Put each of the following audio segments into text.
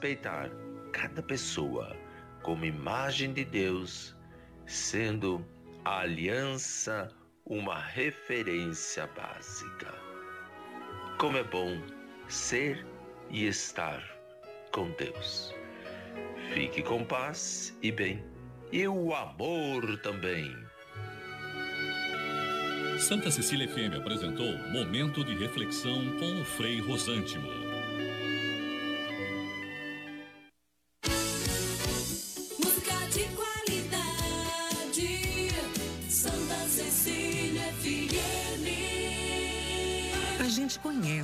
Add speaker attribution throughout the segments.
Speaker 1: respeitar cada pessoa como imagem de Deus, sendo a aliança uma referência básica. Como é bom ser e estar com Deus. Fique com paz e bem, e o amor também.
Speaker 2: Santa Cecília FM apresentou Momento de Reflexão com o Frei Rosântimo.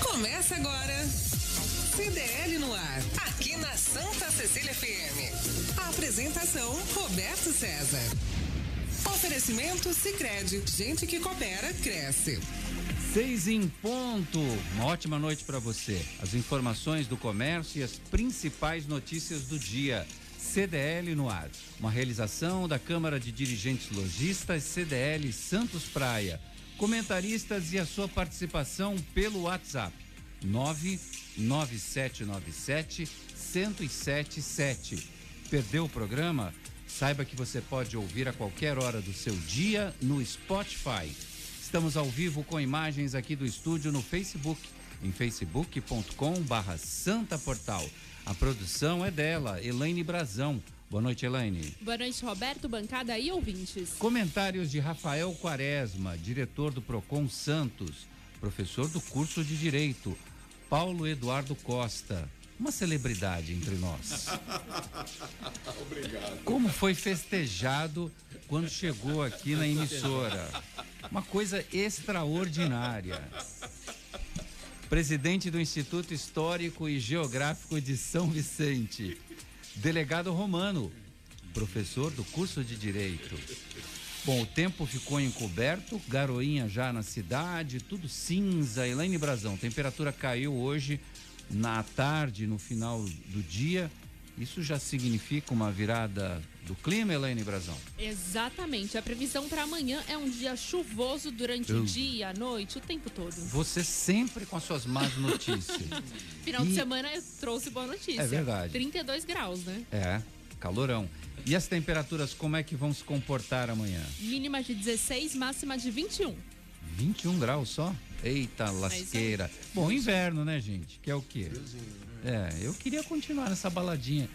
Speaker 3: Começa agora. CDL no ar, aqui na Santa Cecília FM. A apresentação Roberto César. Oferecimento Sicredi, gente que coopera cresce.
Speaker 4: Seis em ponto. Uma ótima noite para você. As informações do comércio e as principais notícias do dia. CDL no ar. Uma realização da Câmara de Dirigentes Logistas CDL Santos Praia comentaristas e a sua participação pelo WhatsApp 99797 1077. Perdeu o programa? Saiba que você pode ouvir a qualquer hora do seu dia no Spotify. Estamos ao vivo com imagens aqui do estúdio no Facebook, em facebook.com/barra Santa Portal. A produção é dela, Elaine Brazão. Boa noite, Elaine.
Speaker 5: Boa noite, Roberto, bancada e ouvintes.
Speaker 4: Comentários de Rafael Quaresma, diretor do Procon Santos, professor do curso de Direito, Paulo Eduardo Costa, uma celebridade entre nós.
Speaker 6: Obrigado.
Speaker 4: Como foi festejado quando chegou aqui na emissora? Uma coisa extraordinária. Presidente do Instituto Histórico e Geográfico de São Vicente, Delegado Romano, professor do curso de Direito. Bom, o tempo ficou encoberto, garoinha já na cidade, tudo cinza. Elaine Brazão, temperatura caiu hoje na tarde, no final do dia. Isso já significa uma virada do clima, Elaine Brazão?
Speaker 5: Exatamente. A previsão para amanhã é um dia chuvoso durante Eu... o dia, a noite, o tempo todo.
Speaker 4: Você sempre com as suas más notícias.
Speaker 5: Final e... de semana eu trouxe boa notícia.
Speaker 4: É verdade.
Speaker 5: 32 graus, né?
Speaker 4: É, calorão. E as temperaturas, como é que vão se comportar amanhã?
Speaker 5: Mínima de 16, máxima de 21.
Speaker 4: 21 graus só? Eita é lasqueira. É Bom, inverno, né, gente? Que é o quê? É, eu queria continuar nessa baladinha.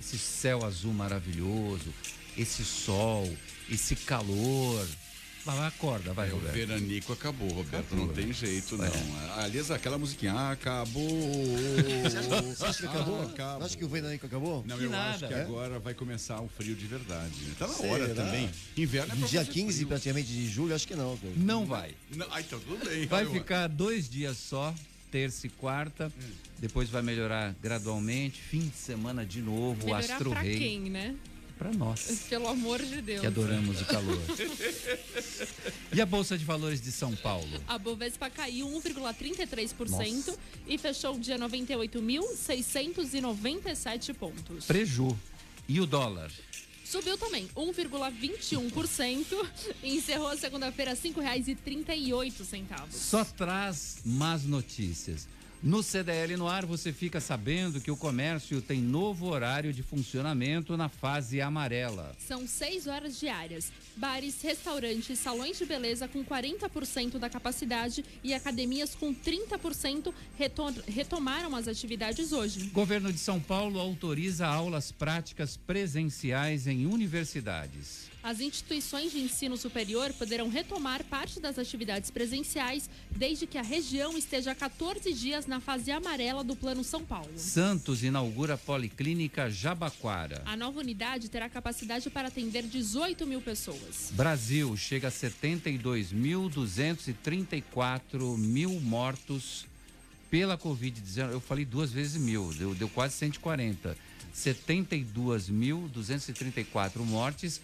Speaker 4: Esse céu azul maravilhoso, esse sol, esse calor. Vai, acorda, vai, é, Roberto.
Speaker 6: O veranico acabou, Roberto. Acabou, não tem né? jeito, não. É. Aliás, aquela musiquinha acabou.
Speaker 7: Você acha, você acha que acabou? acabou. Acha que o veranico acabou?
Speaker 6: Não, que eu nada. acho que é? agora vai começar o frio de verdade. Tá na Será? hora também. Inverno é
Speaker 7: Dia 15, frio. praticamente, de julho, acho que não.
Speaker 4: Cara. Não vai.
Speaker 6: Não, ah, então tudo bem.
Speaker 4: Vai ficar dois dias só, terça e quarta. Hum. Depois vai melhorar gradualmente. Fim de semana de novo, melhorar o Astro Rei.
Speaker 5: quem, né?
Speaker 4: para nós.
Speaker 5: Pelo amor de Deus.
Speaker 4: Que adoramos o calor. e a Bolsa de Valores de São Paulo?
Speaker 5: A Bovespa caiu 1,33% e fechou o dia 98.697 pontos.
Speaker 4: Preju. E o dólar?
Speaker 5: Subiu também, 1,21% e encerrou a segunda-feira R$ 5,38.
Speaker 4: Só traz más notícias. No CDL no ar, você fica sabendo que o comércio tem novo horário de funcionamento na fase amarela.
Speaker 5: São seis horas diárias. Bares, restaurantes, salões de beleza com 40% da capacidade e academias com 30% retomaram as atividades hoje.
Speaker 4: Governo de São Paulo autoriza aulas práticas presenciais em universidades.
Speaker 5: As instituições de ensino superior poderão retomar parte das atividades presenciais desde que a região esteja 14 dias na fase amarela do Plano São Paulo.
Speaker 4: Santos inaugura a Policlínica Jabaquara.
Speaker 5: A nova unidade terá capacidade para atender 18 mil pessoas.
Speaker 4: Brasil chega a 72.234 mil mortos pela Covid-19, eu falei duas vezes mil, deu, deu quase 140. 72.234 mortes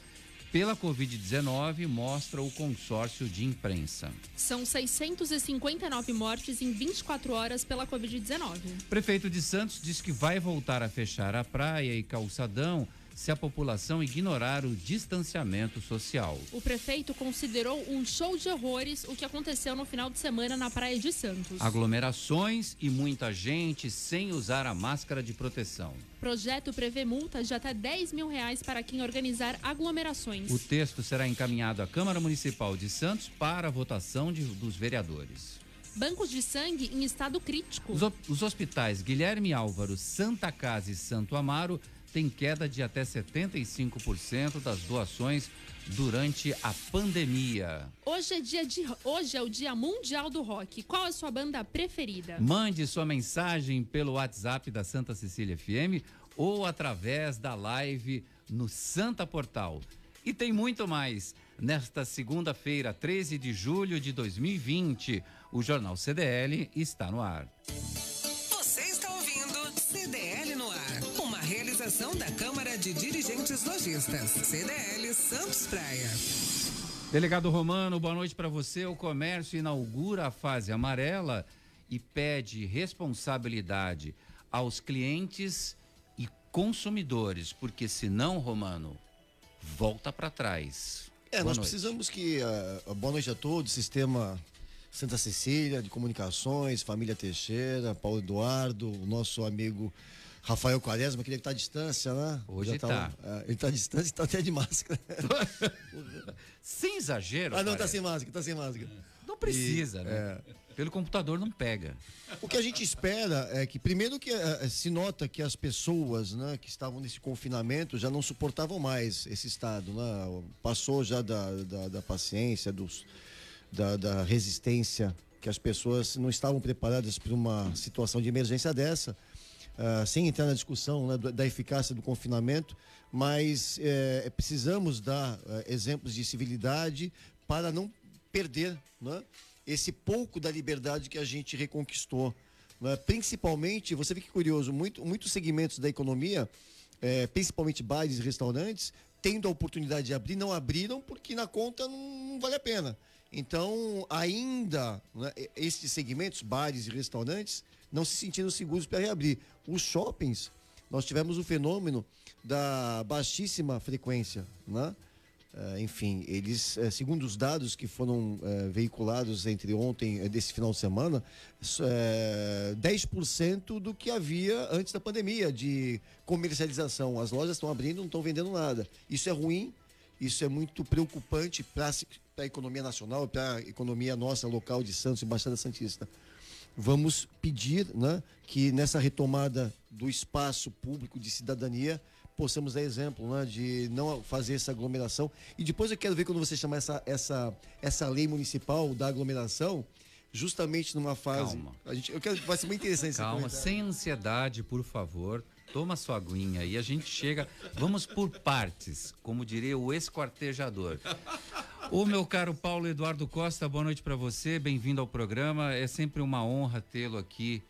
Speaker 4: pela Covid-19, mostra o consórcio de imprensa.
Speaker 5: São 659 mortes em 24 horas pela Covid-19.
Speaker 4: Prefeito de Santos diz que vai voltar a fechar a praia e calçadão se a população ignorar o distanciamento social.
Speaker 5: O prefeito considerou um show de horrores o que aconteceu no final de semana na Praia de Santos.
Speaker 4: Aglomerações e muita gente sem usar a máscara de proteção.
Speaker 5: O projeto prevê multas de até 10 mil reais para quem organizar aglomerações.
Speaker 4: O texto será encaminhado à Câmara Municipal de Santos para a votação de, dos vereadores.
Speaker 5: Bancos de sangue em estado crítico.
Speaker 4: Os, os hospitais Guilherme Álvaro, Santa Casa e Santo Amaro tem queda de até 75% das doações durante a pandemia.
Speaker 5: Hoje é, dia de, hoje é o Dia Mundial do Rock. Qual é a sua banda preferida?
Speaker 4: Mande sua mensagem pelo WhatsApp da Santa Cecília FM ou através da live no Santa Portal. E tem muito mais. Nesta segunda-feira, 13 de julho de 2020, o Jornal CDL está no ar.
Speaker 3: Realização da Câmara de Dirigentes Lojistas, CDL Santos Praia.
Speaker 4: Delegado Romano, boa noite para você. O comércio inaugura a fase amarela e pede responsabilidade aos clientes e consumidores, porque senão, Romano, volta para trás.
Speaker 7: É, boa nós noite. precisamos que. Uh, boa noite a todos, sistema Santa Cecília de Comunicações, família Teixeira, Paulo Eduardo, o nosso amigo Rafael Quaresma, que ele está à distância, né?
Speaker 4: Hoje está.
Speaker 7: É, ele está à distância e está até de máscara.
Speaker 4: sem exagero.
Speaker 7: Ah, não, está sem máscara, está sem máscara.
Speaker 4: Não precisa, e, né? É... Pelo computador não pega.
Speaker 7: O que a gente espera é que, primeiro, que é, se nota que as pessoas né, que estavam nesse confinamento já não suportavam mais esse estado. Né? Passou já da, da, da paciência, dos, da, da resistência, que as pessoas não estavam preparadas para uma situação de emergência dessa uh, sem entrar na discussão né, da eficácia do confinamento, mas é, precisamos dar uh, exemplos de civilidade para não perder né, esse pouco da liberdade que a gente reconquistou. Né? Principalmente, você vê que curioso, muito, muitos segmentos da economia, é, principalmente bares e restaurantes, tendo a oportunidade de abrir, não abriram porque na conta não, não vale a pena. Então, ainda, né, esses segmentos, bares e restaurantes, não se sentindo seguros para reabrir. Os shoppings, nós tivemos o fenômeno da baixíssima frequência, né? Uh, enfim, eles, uh, segundo os dados que foram uh, veiculados entre ontem desse final de semana, uh, 10% do que havia antes da pandemia de comercialização. As lojas estão abrindo, não estão vendendo nada. Isso é ruim, isso é muito preocupante para a economia nacional, para a economia nossa local de Santos e Baixada Santista vamos pedir né, que nessa retomada do espaço público de cidadania possamos dar exemplo né, de não fazer essa aglomeração. E depois eu quero ver quando você chamar essa, essa, essa lei municipal da aglomeração, justamente numa fase.
Speaker 4: Calma.
Speaker 7: A gente, eu quero, vai ser muito interessante
Speaker 4: Calma, sem ansiedade, por favor. Toma sua aguinha e a gente chega. Vamos por partes, como diria o esquartejador. O meu caro Paulo Eduardo Costa, boa noite para você, bem-vindo ao programa. É sempre uma honra tê-lo aqui.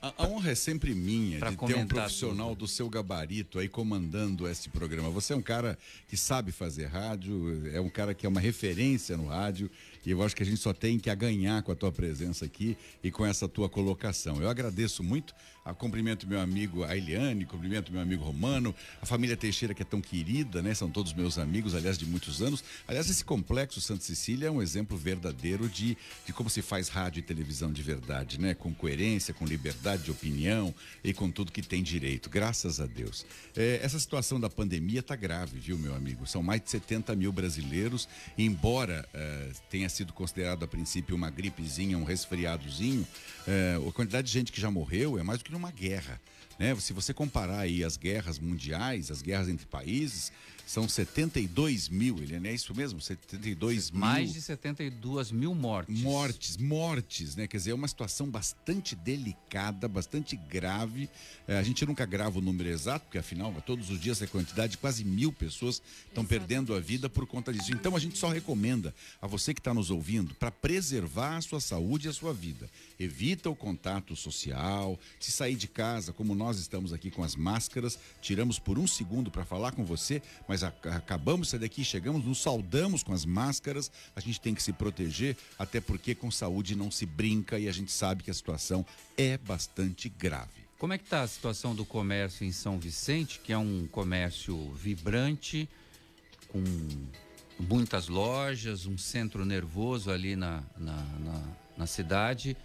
Speaker 6: A, a, honra é sempre minha de ter um profissional tudo. do seu gabarito aí comandando esse programa. Você é um cara que sabe fazer rádio, é um cara que é uma referência no rádio e eu acho que a gente só tem que a ganhar com a tua presença aqui e com essa tua colocação. Eu agradeço muito a cumprimento meu amigo Ailiane, cumprimento meu amigo Romano, a família Teixeira que é tão querida, né? São todos meus amigos, aliás, de muitos anos. Aliás, esse complexo Santa Cecília é um exemplo verdadeiro de, de como se faz rádio e televisão de verdade, né? Com coerência, com liberdade de opinião e com tudo que tem direito. Graças a Deus. É, essa situação da pandemia tá grave, viu, meu amigo? São mais de 70 mil brasileiros, embora é, tenha sido considerado a princípio uma gripezinha, um resfriadozinho, é, a quantidade de gente que já morreu é mais do que numa guerra. Né? Se você comparar aí as guerras mundiais, as guerras entre países, são 72 mil, ele é isso mesmo? 72
Speaker 4: mil. Mais de 72 mil mortes.
Speaker 6: Mortes, mortes, né? Quer dizer, é uma situação bastante delicada, bastante grave. É, a gente nunca grava o número exato, porque afinal, todos os dias é quantidade de quase mil pessoas estão perdendo a vida por conta disso. Então a gente só recomenda a você que está nos ouvindo para preservar a sua saúde e a sua vida. Evita o contato social. Se sair de casa, como nós estamos aqui com as máscaras, tiramos por um segundo para falar com você, mas mas acabamos de sair daqui, chegamos, nos saudamos com as máscaras, a gente tem que se proteger, até porque com saúde não se brinca e a gente sabe que a situação é bastante grave.
Speaker 4: Como é que está a situação do comércio em São Vicente, que é um comércio vibrante, com muitas lojas, um centro nervoso ali na, na, na, na cidade?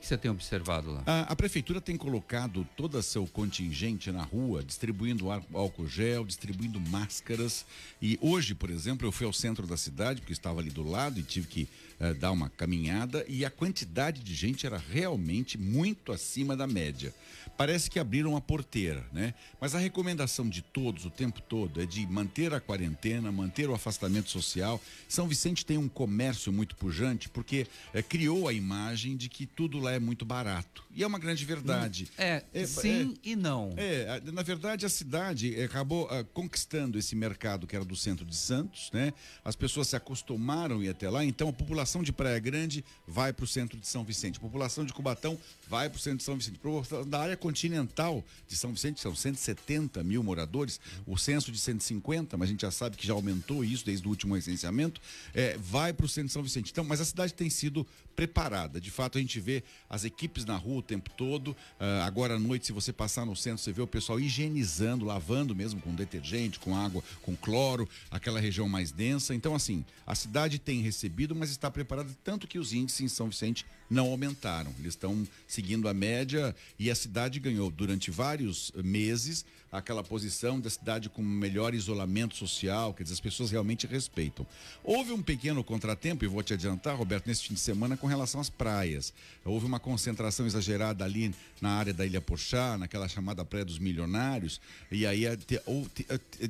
Speaker 4: Que você tem observado lá?
Speaker 6: A, a, prefeitura tem colocado todo seu contingente na rua, distribuindo álcool gel, distribuindo máscaras. E hoje, por exemplo, eu fui ao centro da cidade, porque estava ali do lado e tive que uh, dar uma caminhada, e a quantidade de gente era realmente muito acima da média parece que abriram a porteira, né? Mas a recomendação de todos o tempo todo é de manter a quarentena, manter o afastamento social. São Vicente tem um comércio muito pujante porque é, criou a imagem de que tudo lá é muito barato. E é uma grande verdade.
Speaker 4: É, é sim é, e não.
Speaker 6: É, na verdade a cidade acabou uh, conquistando esse mercado que era do centro de Santos, né? As pessoas se acostumaram a ir até lá, então a população de Praia Grande vai para o centro de São Vicente, população de Cubatão vai para o centro de São Vicente. Da área continental de São Vicente, são 170 mil moradores, o censo de 150, mas a gente já sabe que já aumentou isso desde o último recenseamento, é, vai para o centro de São Vicente. Então, mas a cidade tem sido preparada. De fato, a gente vê as equipes na rua o tempo todo. Uh, agora à noite, se você passar no centro, você vê o pessoal higienizando, lavando mesmo com detergente, com água, com cloro, aquela região mais densa. Então, assim, a cidade tem recebido, mas está preparada, tanto que os índices em São Vicente não aumentaram. Eles estão seguindo a média e a cidade ganhou durante vários meses aquela posição da cidade com melhor isolamento social, quer dizer, as pessoas realmente respeitam. Houve um pequeno contratempo, e vou te adiantar, Roberto, nesse fim de semana com relação às praias. Houve uma concentração exagerada ali na área da Ilha Porchá, naquela chamada Praia dos Milionários, e aí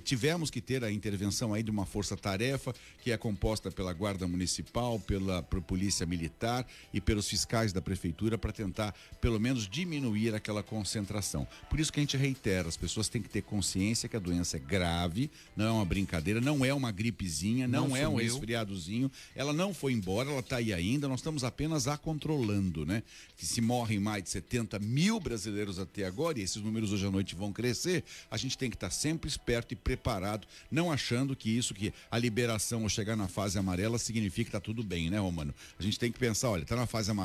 Speaker 6: tivemos que ter a intervenção aí de uma força-tarefa que é composta pela Guarda Municipal, pela Polícia Militar e pelos fiscais da Prefeitura para tentar, pelo menos, diminuir aquela concentração. Por isso que a gente reitera, as pessoas têm que ter consciência que a doença é grave, não é uma brincadeira, não é uma gripezinha, não, não é um resfriadozinho, ela não foi embora, ela está aí ainda, nós estamos apenas a controlando, né? Que se morrem mais de 70 mil brasileiros até agora, e esses números hoje à noite vão crescer, a gente tem que estar tá sempre esperto e preparado, não achando que isso, que a liberação ou chegar na fase amarela significa que está tudo bem, né, Romano? A gente tem que pensar, olha, está na fase amarela,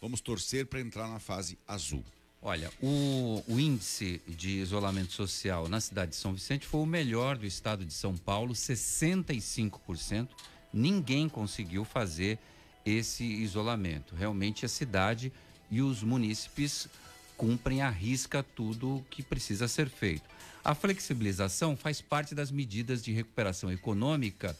Speaker 6: vamos torcer para entrar na fase azul.
Speaker 4: Olha, o, o, índice de isolamento social na cidade de São Vicente foi o melhor do estado de São Paulo, 65%. Ninguém conseguiu fazer esse isolamento. Realmente a cidade e os munícipes cumprem à risca tudo que precisa ser feito. A flexibilização faz parte das medidas de recuperação econômica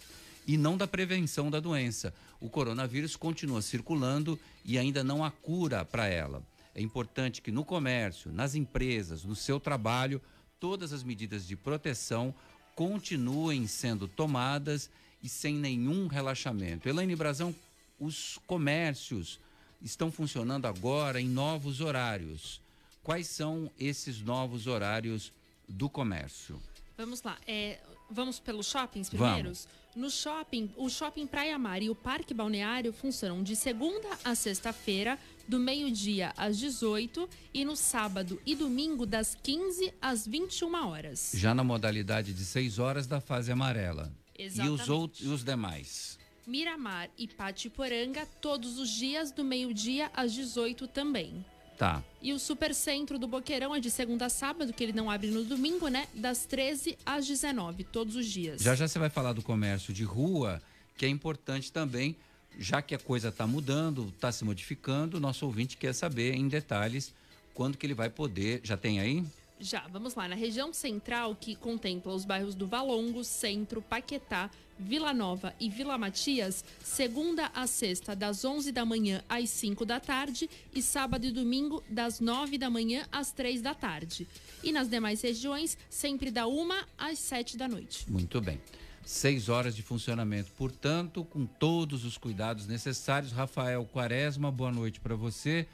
Speaker 4: e não da prevenção da doença. O coronavírus continua circulando e ainda não há cura para ela. É importante que no comércio, nas empresas, no seu trabalho, todas as medidas de proteção continuem sendo tomadas e sem nenhum relaxamento. Elaine Brazão, os comércios estão funcionando agora em novos horários. Quais são esses novos horários do comércio?
Speaker 5: Vamos lá. É, vamos pelos shoppings primeiros? Vamos. No shopping, o shopping Praia Mar e o Parque Balneário funcionam de segunda a sexta-feira, do meio-dia às 18 e no sábado e domingo das 15 às 21 horas.
Speaker 4: Já na modalidade de 6 horas da fase amarela. Exatamente. E os outros e os demais?
Speaker 5: Miramar e Patiporanga todos os dias do meio-dia às 18 também.
Speaker 4: Tá.
Speaker 5: E o Supercentro do Boqueirão é de segunda a sábado, que ele não abre no domingo, né? Das 13 às 19, todos os dias.
Speaker 4: Já já você vai falar do comércio de rua, que é importante também, já que a coisa está mudando, está se modificando, nosso ouvinte quer saber em detalhes quando que ele vai poder. Já tem aí?
Speaker 5: Já, vamos lá. Na região central, que contempla os bairros do Valongo, Centro, Paquetá, Vila Nova e Vila Matias, segunda a sexta, das 11 da manhã às 5 da tarde e sábado e domingo, das 9 da manhã às 3 da tarde. E nas demais regiões, sempre da 1 às 7 da noite.
Speaker 4: Muito bem. Seis horas de funcionamento, portanto, com todos os cuidados necessários. Rafael Quaresma, boa noite para você.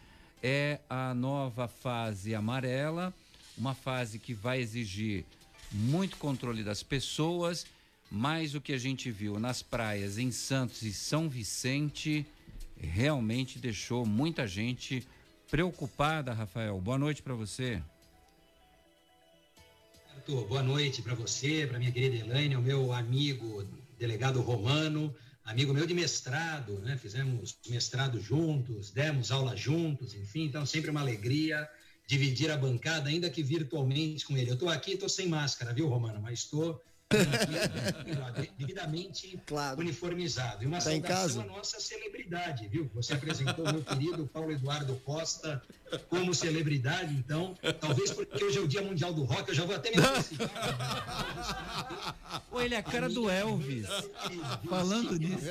Speaker 4: É a nova fase amarela uma fase que vai exigir muito controle das pessoas, mas o que a gente viu nas praias em Santos e São Vicente realmente deixou muita gente preocupada, Rafael. Boa noite para você.
Speaker 8: Boa noite para você, para minha querida Elaine, o meu amigo delegado Romano, amigo meu de mestrado, né? Fizemos mestrado juntos, demos aula juntos, enfim, então sempre uma alegria dividir a bancada, ainda que virtualmente com ele. Eu estou aqui, estou sem máscara, viu, Romano? Mas estou devidamente claro. uniformizado. E uma tá saudação à nossa celebridade, viu? Você apresentou o meu querido Paulo Eduardo Costa como celebridade, então, talvez porque hoje é o Dia Mundial do Rock, eu já vou até me.
Speaker 4: Pô, ele é a cara do Elvis. Falando nisso.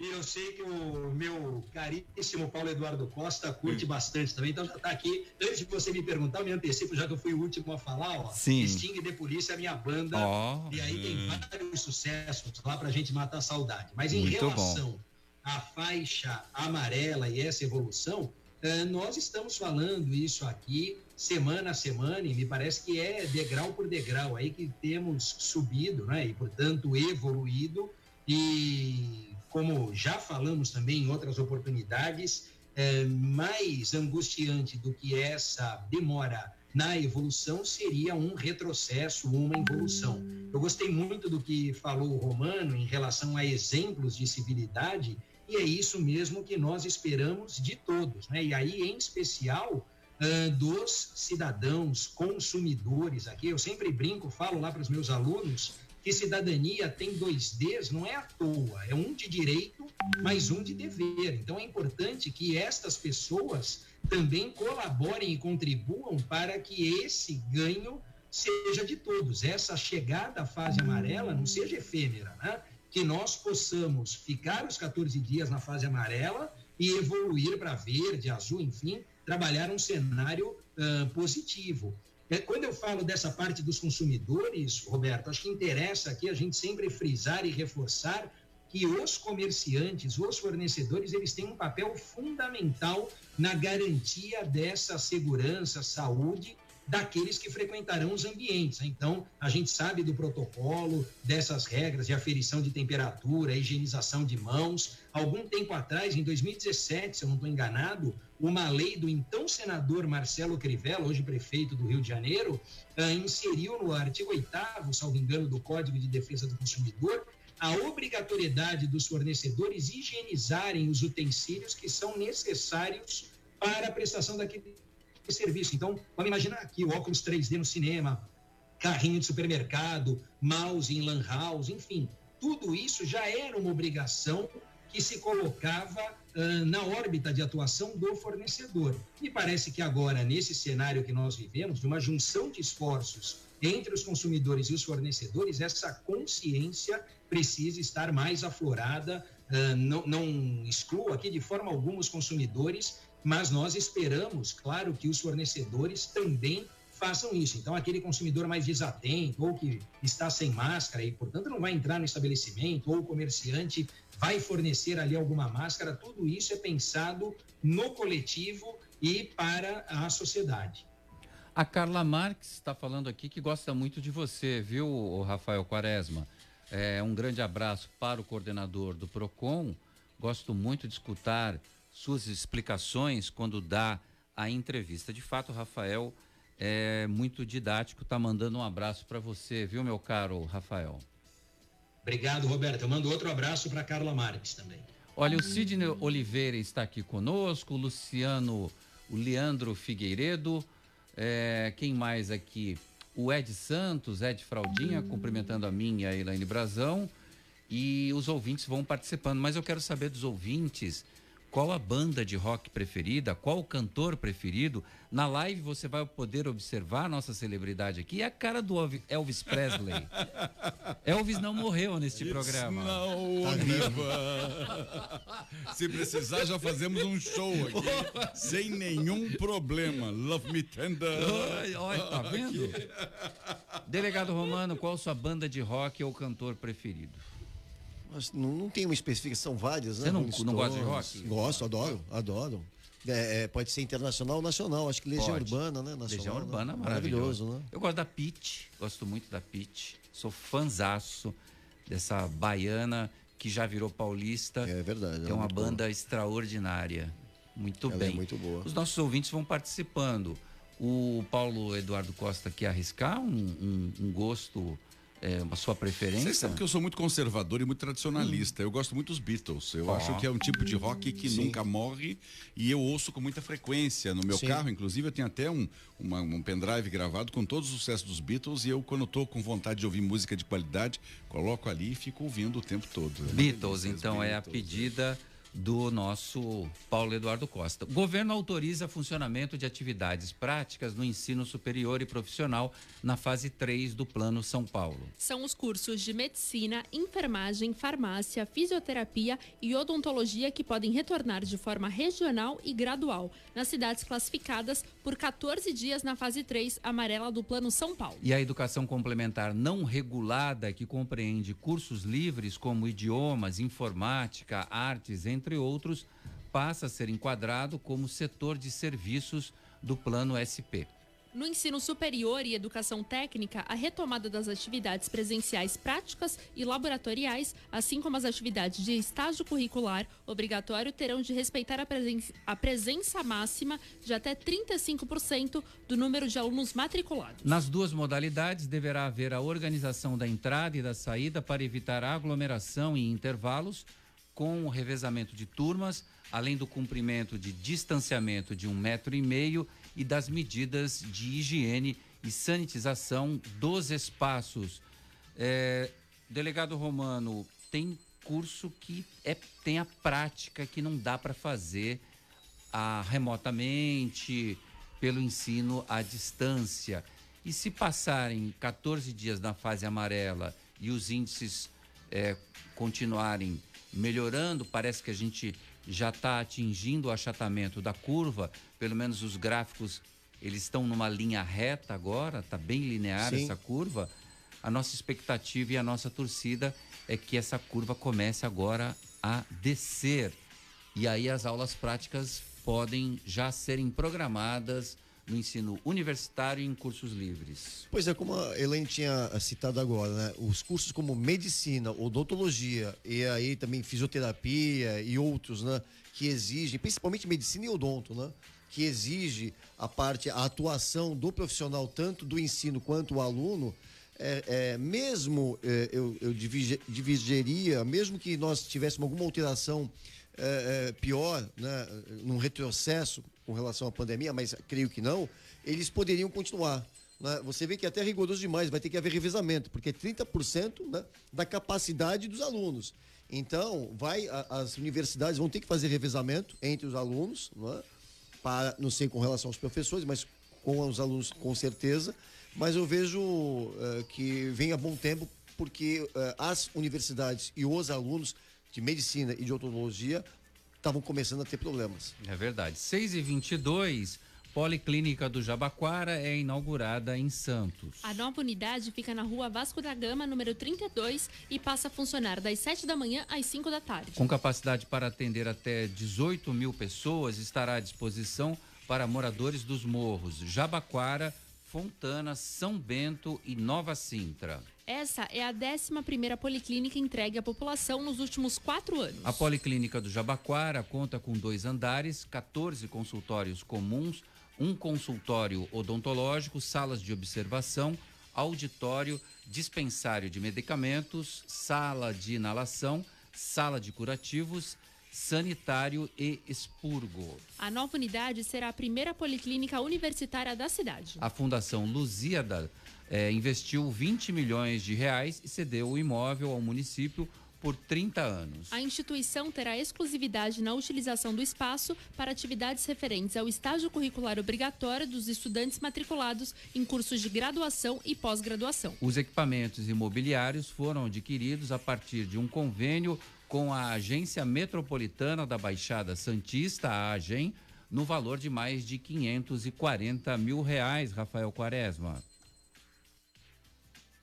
Speaker 8: E eu sei que o meu caríssimo Paulo Eduardo Costa curte bastante também, então já está aqui. Antes de você me perguntar, eu me antecipo, já que eu fui o último a falar, ó.
Speaker 4: Sim.
Speaker 8: Sting de Polícia é a minha banda. Oh, e aí tem hum. vários sucessos lá pra gente matar a saudade. Mas em Muito relação bom. à faixa amarela e essa evolução, uh, nós estamos falando isso aqui semana a semana e me parece que é degrau por degrau aí que temos subido, né? E, portanto, evoluído e como já falamos também em outras oportunidades, é, mais angustiante do que essa demora na evolução seria um retrocesso, uma involução. Eu gostei muito do que falou o Romano em relação a exemplos de civilidade, e é isso mesmo que nós esperamos de todos, né? E aí, em especial, uh, dos cidadãos, consumidores aqui. Eu sempre brinco, falo lá para os meus alunos que cidadania tem dois Ds não é à toa, é um de direito, mas um de dever. Então é importante que estas pessoas também colaborem e contribuam para que esse ganho seja de todos. Essa chegada à fase amarela não seja efêmera, né? Que nós possamos ficar os 14 dias na fase amarela e evoluir para verde, azul, enfim, trabalhar um cenário uh, positivo. É, quando eu falo dessa parte dos consumidores, Roberto, acho que interessa aqui a gente sempre frisar e reforçar que os comerciantes, os fornecedores, eles têm um papel fundamental na garantia dessa segurança, saúde daqueles que frequentarão os ambientes. Então, a gente sabe do protocolo, dessas regras de aferição de temperatura, higienização de mãos. Algum tempo atrás, em 2017, se eu não estou enganado, uma lei do então senador Marcelo Crivella, hoje prefeito do Rio de Janeiro, uh, inseriu no artigo 8 salvo engano, do Código de Defesa do Consumidor, a obrigatoriedade dos fornecedores higienizarem os utensílios que são necessários para a prestação daquele serviço. Então, vamos imaginar aqui o óculos 3D no cinema, carrinho de supermercado, mouse em lan house, enfim, tudo isso já era uma obrigação que se colocava uh, na órbita de atuação do fornecedor. E parece que agora, nesse cenário que nós vivemos, de uma junção de esforços entre os consumidores e os fornecedores, essa consciência precisa estar mais aflorada. Uh, não, não excluo aqui de forma alguma os consumidores, mas nós esperamos, claro, que os fornecedores também façam isso. Então, aquele consumidor mais desatento ou que está sem máscara e, portanto, não vai entrar no estabelecimento, ou o comerciante vai fornecer ali alguma máscara, tudo isso é pensado no coletivo e para a sociedade.
Speaker 4: A Carla Marques está falando aqui que gosta muito de você, viu, Rafael Quaresma? É, um grande abraço para o coordenador do PROCON. Gosto muito de escutar suas explicações quando dá a entrevista. De fato, Rafael é muito didático, tá mandando um abraço para você, viu, meu caro Rafael?
Speaker 8: Obrigado, Roberto. Eu mando outro abraço para Carla Marques também.
Speaker 4: Olha, o Sidney Oliveira está aqui conosco, o Luciano, o Leandro Figueiredo, é, quem mais aqui? O Ed Santos, Ed Fraldinha, cumprimentando a mim e a Elaine Brazão. E os ouvintes vão participando, mas eu quero saber dos ouvintes qual a banda de rock preferida, qual o cantor preferido. Na live você vai poder observar a nossa celebridade aqui, é a cara do Elvis Presley. Elvis não morreu neste It's programa.
Speaker 6: Não, tá Se precisar, já fazemos um show aqui, sem nenhum problema. Love me tender.
Speaker 4: Olha, tá vendo? Delegado Romano, qual sua banda de rock ou cantor preferido?
Speaker 7: Mas não, não tem uma especificação, várias,
Speaker 4: né? Você não, não gosta de rock?
Speaker 7: Gosto, adoro, adoro. É, é, pode ser internacional ou nacional. Acho que Legião pode. Urbana, né? Nacional,
Speaker 4: Legião né? Urbana, né? maravilhoso. maravilhoso. né? Eu gosto da Pete, gosto muito da Pete. Sou fanzaço dessa baiana que já virou paulista.
Speaker 7: É verdade.
Speaker 4: É uma banda boa. extraordinária. Muito
Speaker 7: ela é
Speaker 4: bem.
Speaker 7: É muito boa.
Speaker 4: Os nossos ouvintes vão participando. O Paulo Eduardo Costa quer arriscar um, um, um gosto é, a sua preferência? Você
Speaker 6: sabe que eu sou muito conservador e muito tradicionalista. Hum. Eu gosto muito dos Beatles. Eu oh. acho que é um tipo de rock que Sim. nunca morre e eu ouço com muita frequência. No meu Sim. carro, inclusive, eu tenho até um, uma, um pendrive gravado com todos os sucessos dos Beatles e eu, quando estou com vontade de ouvir música de qualidade, coloco ali e fico ouvindo o tempo todo.
Speaker 4: Beatles, então, Beatles. é a pedida do nosso Paulo Eduardo Costa. O governo autoriza funcionamento de atividades práticas no ensino superior e profissional na fase 3 do Plano São Paulo.
Speaker 5: São os cursos de medicina, enfermagem, farmácia, fisioterapia e odontologia que podem retornar de forma regional e gradual nas cidades classificadas por 14 dias na fase 3 amarela do Plano São Paulo.
Speaker 4: E a educação complementar não regulada, que compreende cursos livres como idiomas, informática, artes, entre entre outros, passa a ser enquadrado como setor de serviços do Plano SP.
Speaker 5: No ensino superior e educação técnica, a retomada das atividades presenciais práticas e laboratoriais, assim como as atividades de estágio curricular obrigatório, terão de respeitar a, presen a presença máxima de até 35% do número de alunos matriculados.
Speaker 4: Nas duas modalidades, deverá haver a organização da entrada e da saída para evitar aglomeração e intervalos com o revezamento de turmas, além do cumprimento de distanciamento de um metro e meio e das medidas de higiene e sanitização dos espaços. É, delegado Romano, tem curso que é, tem a prática que não dá para fazer a, remotamente, pelo ensino à distância. E se passarem 14 dias na fase amarela e os índices é, continuarem melhorando, parece que a gente já está atingindo o achatamento da curva, pelo menos os gráficos eles estão numa linha reta agora, está bem linear Sim. essa curva. A nossa expectativa e a nossa torcida é que essa curva comece agora a descer. E aí as aulas práticas podem já serem programadas no ensino universitário e em cursos livres.
Speaker 7: Pois é, como a Elaine tinha citado agora, né? Os cursos como medicina, odontologia e aí também fisioterapia e outros, né? Que exigem, principalmente medicina e odonto, né? Que exige a parte, a atuação do profissional, tanto do ensino quanto o aluno, é, é, mesmo é, eu, eu dividiria, mesmo que nós tivéssemos alguma alteração pior, né, num retrocesso com relação à pandemia, mas creio que não, eles poderiam continuar. Né? Você vê que é até rigoroso demais, vai ter que haver revezamento, porque é 30% né, da capacidade dos alunos. Então, vai, a, as universidades vão ter que fazer revezamento entre os alunos, né, para, não sei com relação aos professores, mas com os alunos com certeza. Mas eu vejo uh, que vem a bom tempo, porque uh, as universidades e os alunos de medicina e de odontologia estavam começando a ter problemas.
Speaker 4: É verdade. 6 e 22 Policlínica do Jabaquara é inaugurada em Santos.
Speaker 5: A nova unidade fica na rua Vasco da Gama, número 32, e passa a funcionar das 7 da manhã às 5 da tarde.
Speaker 4: Com capacidade para atender até 18 mil pessoas, estará à disposição para moradores dos morros Jabaquara, Fontana, São Bento e Nova Sintra.
Speaker 5: Essa é a 11 policlínica entregue à população nos últimos quatro anos.
Speaker 4: A Policlínica do Jabaquara conta com dois andares, 14 consultórios comuns, um consultório odontológico, salas de observação, auditório, dispensário de medicamentos, sala de inalação, sala de curativos sanitário e expurgo.
Speaker 5: A nova unidade será a primeira policlínica universitária da cidade.
Speaker 4: A Fundação Lusíada eh, investiu 20 milhões de reais e cedeu o imóvel ao município por 30 anos.
Speaker 5: A instituição terá exclusividade na utilização do espaço para atividades referentes ao estágio curricular obrigatório dos estudantes matriculados em cursos de graduação e pós-graduação.
Speaker 4: Os equipamentos imobiliários foram adquiridos a partir de um convênio com a Agência Metropolitana da Baixada Santista, a AGEM, no valor de mais de 540 mil reais, Rafael Quaresma.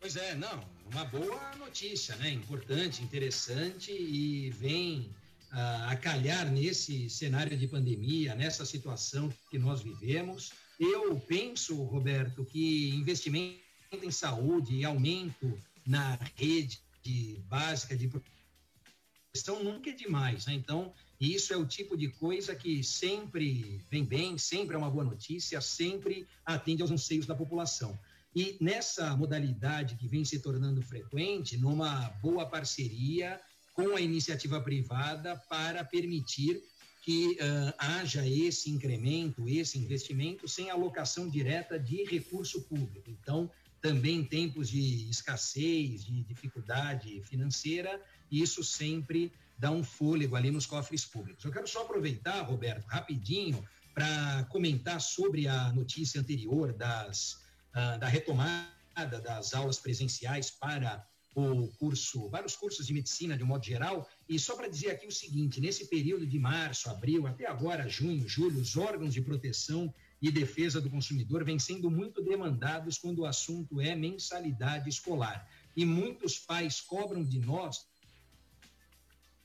Speaker 8: Pois é, não, uma boa notícia, né? Importante, interessante e vem uh, a calhar nesse cenário de pandemia, nessa situação que nós vivemos. Eu penso, Roberto, que investimento em saúde e aumento na rede básica de proteção nunca é demais, né? Então, isso é o tipo de coisa que sempre vem bem, sempre é uma boa notícia, sempre atende aos anseios da população. E nessa modalidade que vem se tornando frequente, numa boa parceria com a iniciativa privada para permitir que uh, haja esse incremento, esse investimento, sem alocação direta de recurso público. Então, também em tempos de escassez, de dificuldade financeira, isso sempre dá um fôlego ali nos cofres públicos. Eu quero só aproveitar, Roberto, rapidinho, para comentar sobre a notícia anterior das ah, da retomada das aulas presenciais para o curso, vários cursos de medicina de um modo geral. E só para dizer aqui o seguinte: nesse período de março, abril, até agora, junho, julho, os órgãos de proteção e defesa do consumidor vêm sendo muito demandados quando o assunto é mensalidade escolar. E muitos pais cobram de nós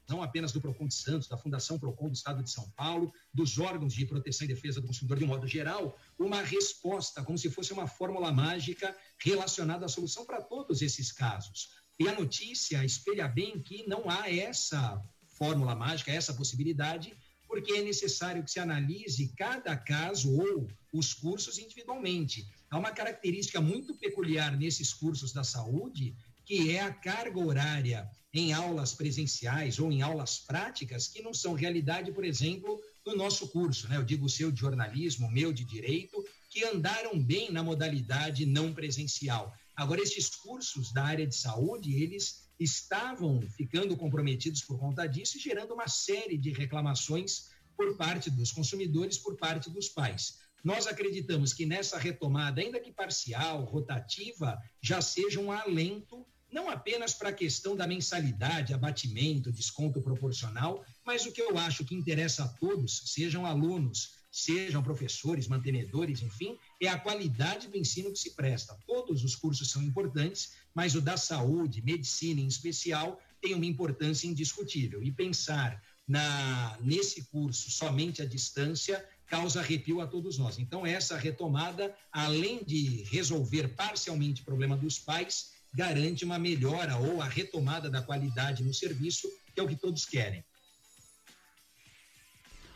Speaker 8: não apenas do Procon de Santos, da Fundação Procon do Estado de São Paulo, dos órgãos de proteção e defesa do consumidor de um modo geral, uma resposta, como se fosse uma fórmula mágica relacionada à solução para todos esses casos. E a notícia espelha bem que não há essa fórmula mágica, essa possibilidade, porque é necessário que se analise cada caso ou os cursos individualmente. Há uma característica muito peculiar nesses cursos da saúde, que é a carga horária em aulas presenciais ou em aulas práticas que não são realidade, por exemplo, no nosso curso, né? Eu digo o seu de jornalismo, o meu de direito, que andaram bem na modalidade não presencial. Agora, esses cursos da área de saúde, eles estavam ficando comprometidos por conta disso gerando uma série de reclamações por parte dos consumidores, por parte dos pais. Nós acreditamos que nessa retomada, ainda que parcial, rotativa, já seja um alento não apenas para a questão da mensalidade, abatimento, desconto proporcional, mas o que eu acho que interessa a todos, sejam alunos, sejam professores, mantenedores, enfim, é a qualidade do ensino que se presta. Todos os cursos são importantes, mas o da saúde, medicina em especial, tem uma importância indiscutível. E pensar na nesse curso somente à distância causa arrepio a todos nós. Então, essa retomada, além de resolver parcialmente o problema dos pais, garante uma melhora ou a retomada da qualidade no serviço, que é o que todos querem.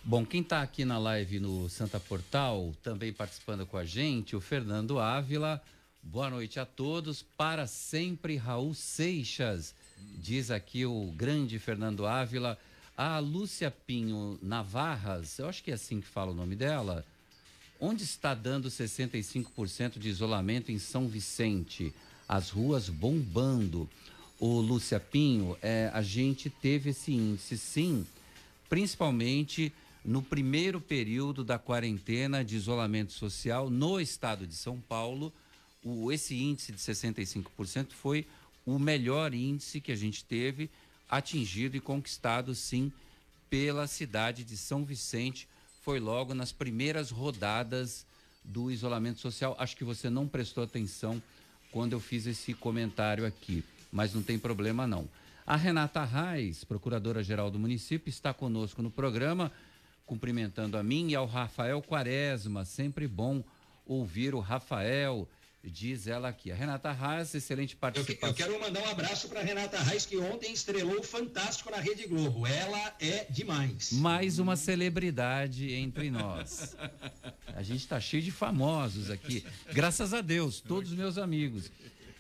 Speaker 4: Bom, quem está aqui na live no Santa Portal, também participando com a gente, o Fernando Ávila. Boa noite a todos. Para sempre, Raul Seixas. Diz aqui o grande Fernando Ávila. A Lúcia Pinho Navarras, eu acho que é assim que fala o nome dela. Onde está dando 65% de isolamento em São Vicente? as ruas bombando. O Lúcia Pinho, é, a gente teve esse índice, sim, principalmente no primeiro período da quarentena de isolamento social no estado de São Paulo. O, esse índice de 65% foi o melhor índice que a gente teve atingido e conquistado, sim, pela cidade de São Vicente. Foi logo nas primeiras rodadas do isolamento social. Acho que você não prestou atenção quando eu fiz esse comentário aqui, mas não tem problema não. A Renata Reis, procuradora-geral do município, está conosco no programa, cumprimentando a mim e ao Rafael Quaresma. Sempre bom ouvir o Rafael diz ela aqui. A Renata Reis, excelente participação.
Speaker 8: Eu, eu quero mandar um abraço para Renata Reis, que ontem estrelou fantástico na Rede Globo. Ela é demais.
Speaker 4: Mais uma celebridade entre nós. A gente está cheio de famosos aqui. Graças a Deus, todos os meus amigos.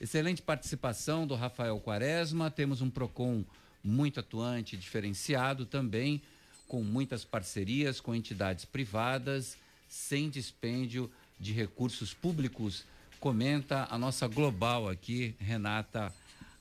Speaker 4: Excelente participação do Rafael Quaresma. Temos um PROCON muito atuante, diferenciado também, com muitas parcerias com entidades privadas, sem dispêndio de recursos públicos comenta a nossa global aqui, Renata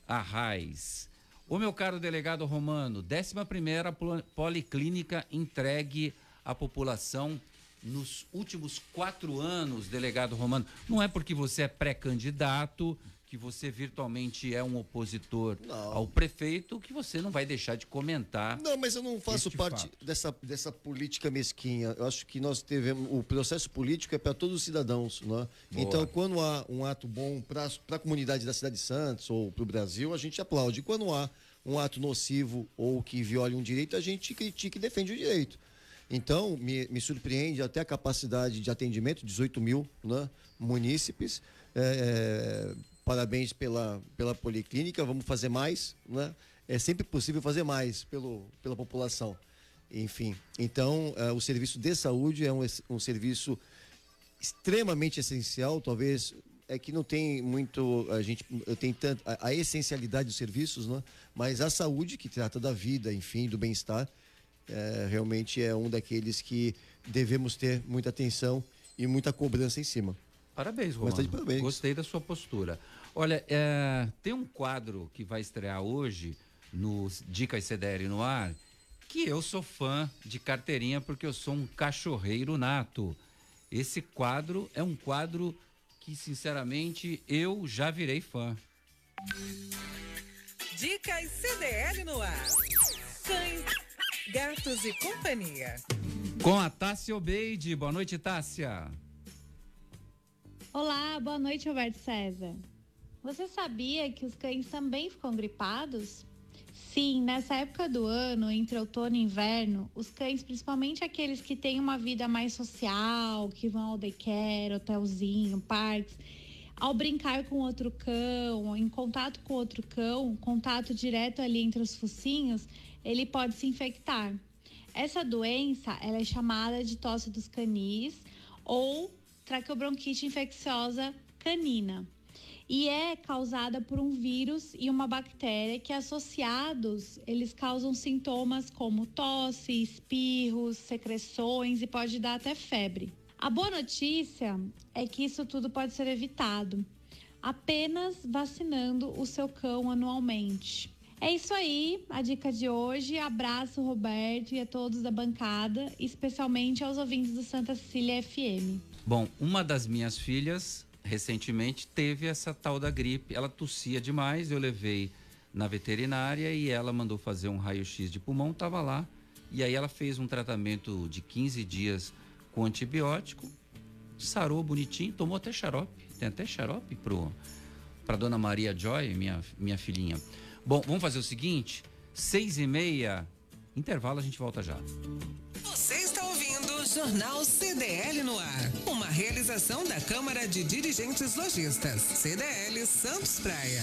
Speaker 4: Arraes. O meu caro delegado Romano, 11 primeira policlínica entregue à população nos últimos quatro anos, delegado Romano. Não é porque você é pré-candidato que você virtualmente é um opositor não. ao prefeito, que você não vai deixar de comentar.
Speaker 7: Não, mas eu não faço parte dessa, dessa política mesquinha. Eu acho que nós tivemos. O processo político é para todos os cidadãos. Né? Então, quando há um ato bom para a comunidade da cidade de Santos ou para o Brasil, a gente aplaude. Quando há um ato nocivo ou que viole um direito, a gente critica e defende o direito. Então, me, me surpreende até a capacidade de atendimento, 18 mil né, munícipes. É, Parabéns pela, pela policlínica, vamos fazer mais, né? É sempre possível fazer mais pelo, pela população. Enfim, então uh, o serviço de saúde é um, um serviço extremamente essencial, talvez é que não tem muito a gente tenho tanto a, a, essencialidade dos serviços, né? Mas a saúde que trata da vida, enfim, do bem-estar, é, realmente é um daqueles que devemos ter muita atenção e muita cobrança em cima.
Speaker 4: Parabéns, Romano. Parabéns. Gostei da sua postura. Olha, é, tem um quadro que vai estrear hoje no Dicas CDR no ar, que eu sou fã de carteirinha porque eu sou um cachorreiro nato. Esse quadro é um quadro que, sinceramente, eu já virei fã.
Speaker 3: Dicas CDL no ar. Cães, gatos e companhia.
Speaker 4: Com a Tássia Obeide. Boa noite, Tássia.
Speaker 9: Olá, boa noite, Roberto César. Você sabia que os cães também ficam gripados? Sim, nessa época do ano, entre outono e inverno, os cães, principalmente aqueles que têm uma vida mais social, que vão ao daycare, hotelzinho, parques, ao brincar com outro cão, em contato com outro cão, contato direto ali entre os focinhos, ele pode se infectar. Essa doença, ela é chamada de tosse dos canis ou traqueobronquite infecciosa canina e é causada por um vírus e uma bactéria que associados eles causam sintomas como tosse, espirros, secreções e pode dar até febre. A boa notícia é que isso tudo pode ser evitado apenas vacinando o seu cão anualmente. É isso aí, a dica de hoje. Abraço, Roberto, e a todos da bancada, especialmente aos ouvintes do Santa Cecília FM.
Speaker 4: Bom, uma das minhas filhas recentemente teve essa tal da gripe. Ela tossia demais, eu levei na veterinária e ela mandou fazer um raio-x de pulmão, estava lá. E aí ela fez um tratamento de 15 dias com antibiótico, sarou bonitinho, tomou até xarope. Tem até xarope pro para dona Maria Joy, minha, minha filhinha. Bom, vamos fazer o seguinte: seis e meia, intervalo, a gente volta já.
Speaker 3: Você Jornal CDL no ar. Realização da Câmara de Dirigentes Lojistas. CDL Santos Praia.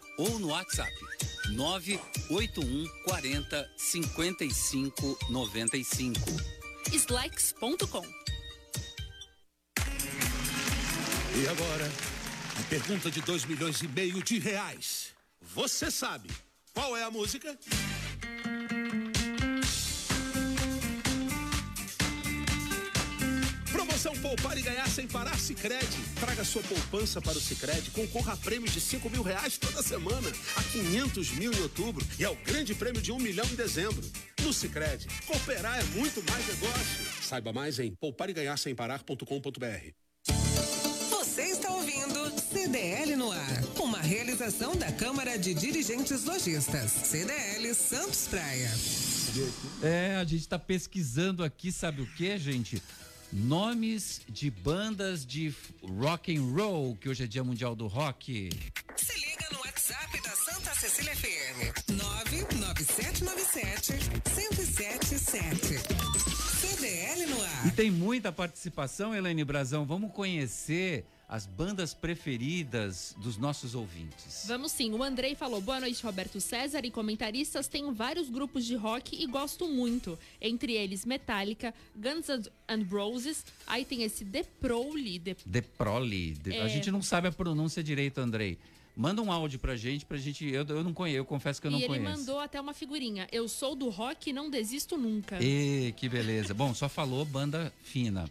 Speaker 10: ou no WhatsApp 981 40 55 95.
Speaker 5: Slacks.com
Speaker 11: E agora, a pergunta de 2 milhões e meio de reais. Você sabe qual é a música? Promoção Poupar e Ganhar Sem Parar Sicredi. Traga sua poupança para o Sicredi, concorra a prêmios de 5 mil reais toda semana, a 500 mil em outubro e ao grande prêmio de um milhão em dezembro. No Sicredi, cooperar é muito mais negócio. Saiba mais em poupareganharsemparar.com.br.
Speaker 3: Você está ouvindo CDL no ar, uma realização da Câmara de Dirigentes Lojistas, CDL Santos Praia.
Speaker 4: É, a gente está pesquisando aqui, sabe o que, gente? Nomes de bandas de rock and roll, que hoje é Dia Mundial do Rock.
Speaker 3: Se liga no WhatsApp da Santa Cecília FM, 99797 1077. CDL no ar.
Speaker 4: E tem muita participação, Helene Brazão. Vamos conhecer as bandas preferidas dos nossos ouvintes.
Speaker 5: Vamos sim. O Andrei falou: boa noite, Roberto César e comentaristas. Tenho vários grupos de rock e gosto muito. Entre eles Metallica, Guns N' Roses. Aí tem esse The Proli.
Speaker 4: The, The Proli. É... A gente não sabe a pronúncia direito, Andrei. Manda um áudio pra gente, pra gente. Eu, eu não conheço, eu confesso que eu não conheço.
Speaker 5: E ele mandou até uma figurinha. Eu sou do rock e não desisto nunca.
Speaker 4: E que beleza. Bom, só falou banda fina.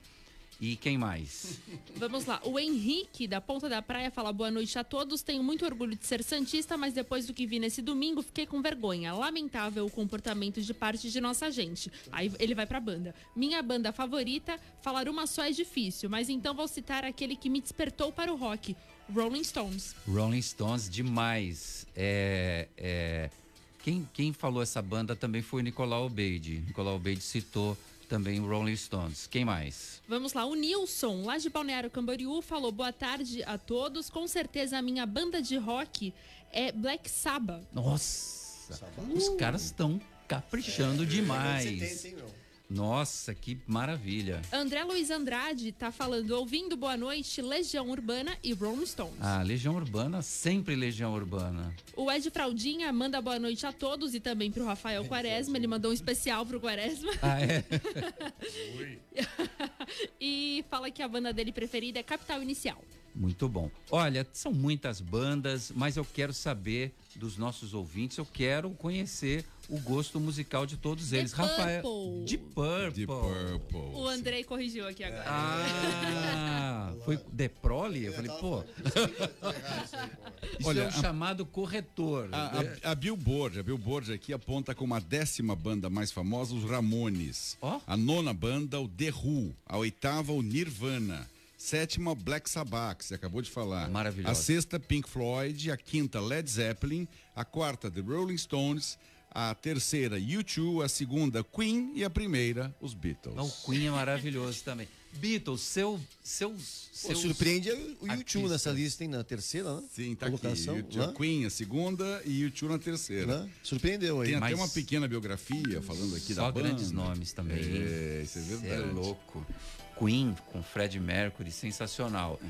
Speaker 4: E quem mais?
Speaker 5: Vamos lá. O Henrique, da Ponta da Praia, fala boa noite a todos. Tenho muito orgulho de ser Santista, mas depois do que vi nesse domingo, fiquei com vergonha. Lamentável o comportamento de parte de nossa gente. Aí ele vai pra banda. Minha banda favorita, falar uma só é difícil, mas então vou citar aquele que me despertou para o rock. Rolling Stones.
Speaker 4: Rolling Stones, demais. É, é, quem, quem falou essa banda também foi o Nicolau Obeide. Nicolau Obeide citou também o Rolling Stones. Quem mais?
Speaker 5: Vamos lá, o Nilson, lá de Balneário Camboriú, falou boa tarde a todos. Com certeza a minha banda de rock é Black Sabbath.
Speaker 4: Nossa, os caras estão caprichando é, demais. 70, hein, meu? Nossa, que maravilha.
Speaker 5: André Luiz Andrade tá falando, ouvindo Boa Noite, Legião Urbana e Rolling Stones.
Speaker 4: Ah, Legião Urbana, sempre Legião Urbana.
Speaker 5: O Ed Fraldinha manda boa noite a todos e também pro Rafael Quaresma. Ele mandou um especial pro Quaresma.
Speaker 4: Ah, é?
Speaker 5: e fala que a banda dele preferida é Capital Inicial.
Speaker 4: Muito bom. Olha, são muitas bandas, mas eu quero saber dos nossos ouvintes, eu quero conhecer o gosto musical de todos eles.
Speaker 5: The
Speaker 4: Rafael.
Speaker 5: Purple.
Speaker 4: De Purple.
Speaker 6: Purple.
Speaker 5: O Andrei corrigiu aqui agora.
Speaker 4: Ah, foi The Proli? Eu falei, pô. Isso Olha, é um chamado corretor.
Speaker 6: A, a, a, Billboard, a Billboard aqui aponta como a décima banda mais famosa os Ramones. Oh? A nona banda, o The Who. A oitava, o Nirvana. Sétima, Black Sabbath, você acabou de falar.
Speaker 4: Maravilhoso.
Speaker 6: A sexta, Pink Floyd. A quinta, Led Zeppelin. A quarta, The Rolling Stones a terceira U2, a segunda Queen e a primeira os Beatles.
Speaker 4: O Queen é maravilhoso também. Beatles, seu, seus,
Speaker 7: seus. surpreende o U2 nessa lista, hein? Na terceira, né?
Speaker 6: Sim, tá Colocação, aqui. U2, né? Queen a segunda e U2 na terceira.
Speaker 7: Né? Surpreendeu aí.
Speaker 6: Tem Mas até uma pequena biografia falando aqui da banda.
Speaker 4: Só grandes nomes também.
Speaker 6: É, isso é verdade.
Speaker 4: é louco. Queen com Fred Mercury, sensacional.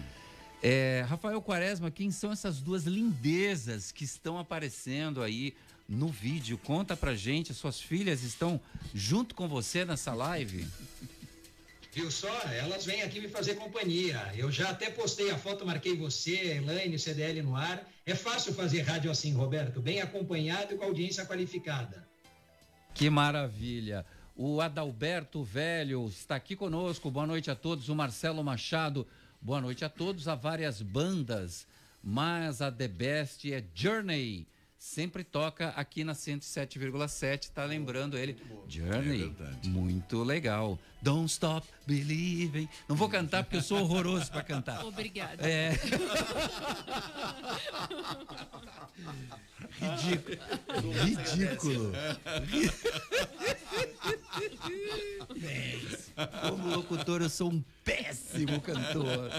Speaker 4: É, Rafael Quaresma, quem são essas duas lindezas que estão aparecendo aí no vídeo. Conta pra gente, suas filhas estão junto com você nessa live?
Speaker 8: Viu só? Elas vêm aqui me fazer companhia. Eu já até postei a foto, marquei você, Elaine, CDL no ar. É fácil fazer rádio assim, Roberto, bem acompanhado e com audiência qualificada.
Speaker 4: Que maravilha. O Adalberto Velho está aqui conosco. Boa noite a todos. O Marcelo Machado. Boa noite a todos. Há várias bandas, mas a The Best é Journey sempre toca aqui na 107,7, tá lembrando ele. Journey, é muito legal. Don't Stop Believing. Não vou cantar porque eu sou horroroso para cantar.
Speaker 5: Obrigada.
Speaker 4: É. Ridículo. Ridículo. Como locutor, eu sou um péssimo cantor.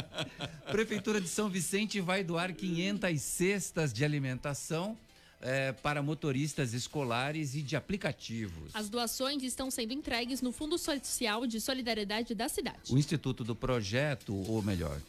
Speaker 4: Prefeitura de São Vicente vai doar 500 cestas de alimentação é, para motoristas escolares e de aplicativos.
Speaker 5: As doações estão sendo entregues no Fundo Social de Solidariedade da cidade.
Speaker 4: O instituto do projeto, ou melhor,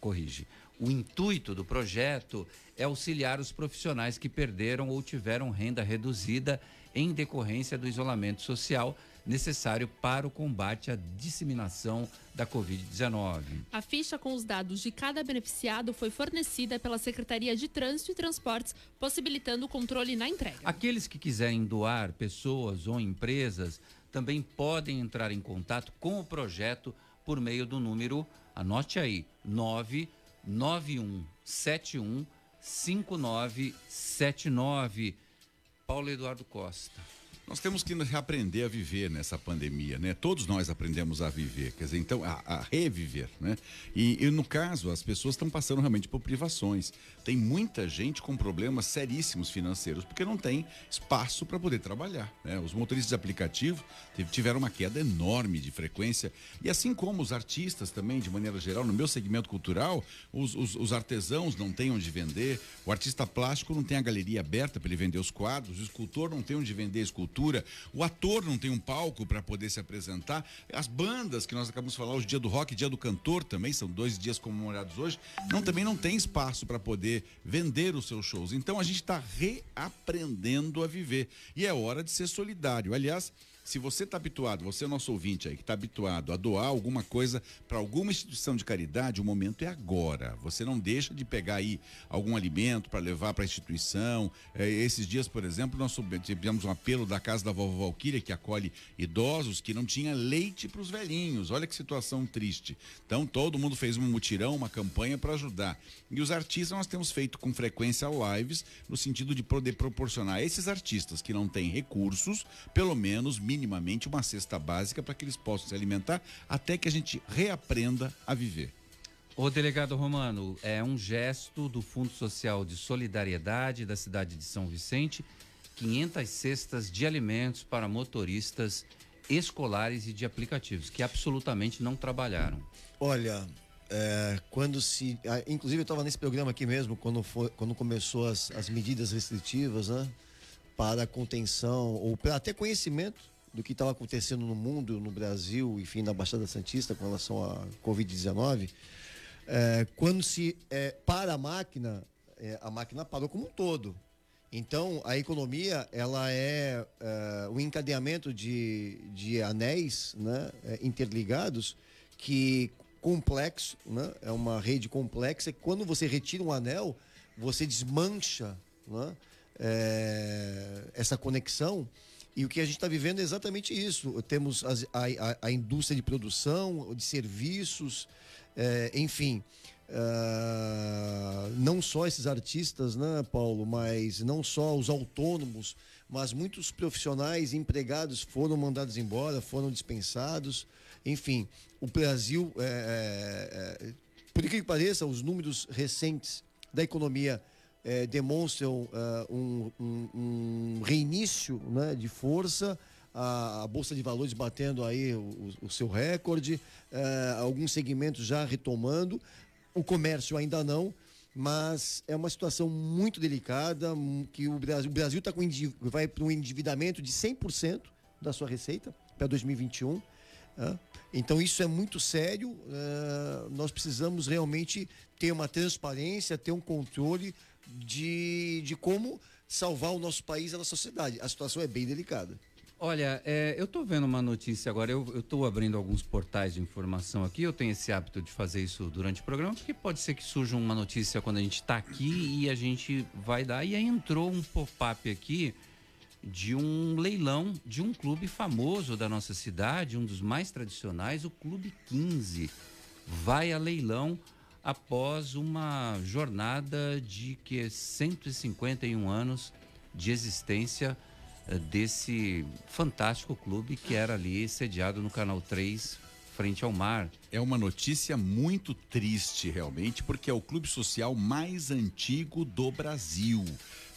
Speaker 4: corrige, o intuito do projeto é auxiliar os profissionais que perderam ou tiveram renda reduzida em decorrência do isolamento social necessário para o combate à disseminação da Covid-19.
Speaker 5: A ficha com os dados de cada beneficiado foi fornecida pela Secretaria de Trânsito e Transportes, possibilitando o controle na entrega.
Speaker 4: Aqueles que quiserem doar pessoas ou empresas também podem entrar em contato com o projeto por meio do número, anote aí, 99171 5979. Paulo Eduardo Costa
Speaker 6: Nós temos que reaprender a viver nessa pandemia, né? Todos nós aprendemos a viver, quer dizer, então, a, a reviver, né? E, e, no caso, as pessoas estão passando realmente por privações. Tem muita gente com problemas seríssimos financeiros, porque não tem espaço para poder trabalhar, né? Os motoristas de aplicativo tiveram uma queda enorme de frequência, e assim como os artistas também, de maneira geral, no meu segmento cultural, os, os, os artesãos não têm onde vender, o artista plástico não tem a galeria aberta para ele vender os quadros, o escultor não tem onde vender a escultura, o ator não tem um palco para poder se apresentar, as bandas que nós acabamos de falar, os dia do rock, dia do cantor também, são dois dias comemorados hoje, não também não tem espaço para poder vender os seus shows. Então a gente está reaprendendo a viver e é hora de ser solidário. Aliás, se você está habituado, você é nosso ouvinte aí, que está habituado a doar alguma coisa para alguma instituição de caridade, o momento é agora. Você não deixa de pegar aí algum alimento para levar para a instituição. É, esses dias, por exemplo, nós tivemos um apelo da casa da vovó Valquíria, que acolhe idosos, que não tinha leite para os velhinhos. Olha que situação triste. Então, todo mundo fez um mutirão, uma campanha para ajudar. E os artistas nós temos feito com frequência lives, no sentido de poder proporcionar a esses artistas que não têm recursos, pelo menos mínimo minimamente uma cesta básica para que eles possam se alimentar até que a gente reaprenda a viver.
Speaker 4: O delegado Romano, é um gesto do Fundo Social de Solidariedade da cidade de São Vicente, 500 cestas de alimentos para motoristas escolares e de aplicativos que absolutamente não trabalharam.
Speaker 7: Olha, é, quando se. Inclusive, eu estava nesse programa aqui mesmo, quando, foi, quando começou as, as medidas restritivas, né? Para contenção, ou para até conhecimento do que estava acontecendo no mundo, no Brasil, enfim, na Baixada Santista com relação à Covid-19, é, quando se é, para a máquina, é, a máquina parou como um todo. Então, a economia, ela é, é o encadeamento de, de anéis né, é, interligados que complexo, né, é uma rede complexa. Quando você retira um anel, você desmancha né, é, essa conexão e o que a gente está vivendo é exatamente isso. Temos a, a, a, indústria de produção, de serviços, é, enfim. Uh, não só esses artistas, né, Paulo, mas não só os autônomos, mas muitos profissionais empregados foram mandados embora, foram dispensados. Enfim, o Brasil, é, é, por que pareça, os números recentes da economia é, demonstram uh, um, um, um, reinício né, de força, a, a, Bolsa de Valores batendo aí o, o seu recorde, uh, alguns segmentos já retomando, o comércio ainda não, mas é uma situação muito delicada, que o Brasil, o Brasil está com vai para um endividamento de 100% da sua receita para 2021. Uh, então isso é muito sério. Uh, nós precisamos realmente ter uma transparência, ter um controle de, de como salvar o nosso país e a nossa sociedade. A situação é bem delicada.
Speaker 4: Olha, é, eu estou vendo uma notícia agora, eu estou abrindo alguns portais de informação aqui, eu tenho esse hábito de fazer isso durante o programa, porque pode ser que surja uma notícia quando a gente está aqui e a gente vai dar. E aí entrou um pop-up aqui de um leilão de um clube famoso da nossa cidade, um dos mais tradicionais, o Clube 15. Vai a leilão após uma jornada de que 151 anos de existência eh, desse fantástico clube que era ali sediado no canal 3 frente ao mar.
Speaker 6: É uma notícia muito triste realmente, porque é o clube social mais antigo do Brasil.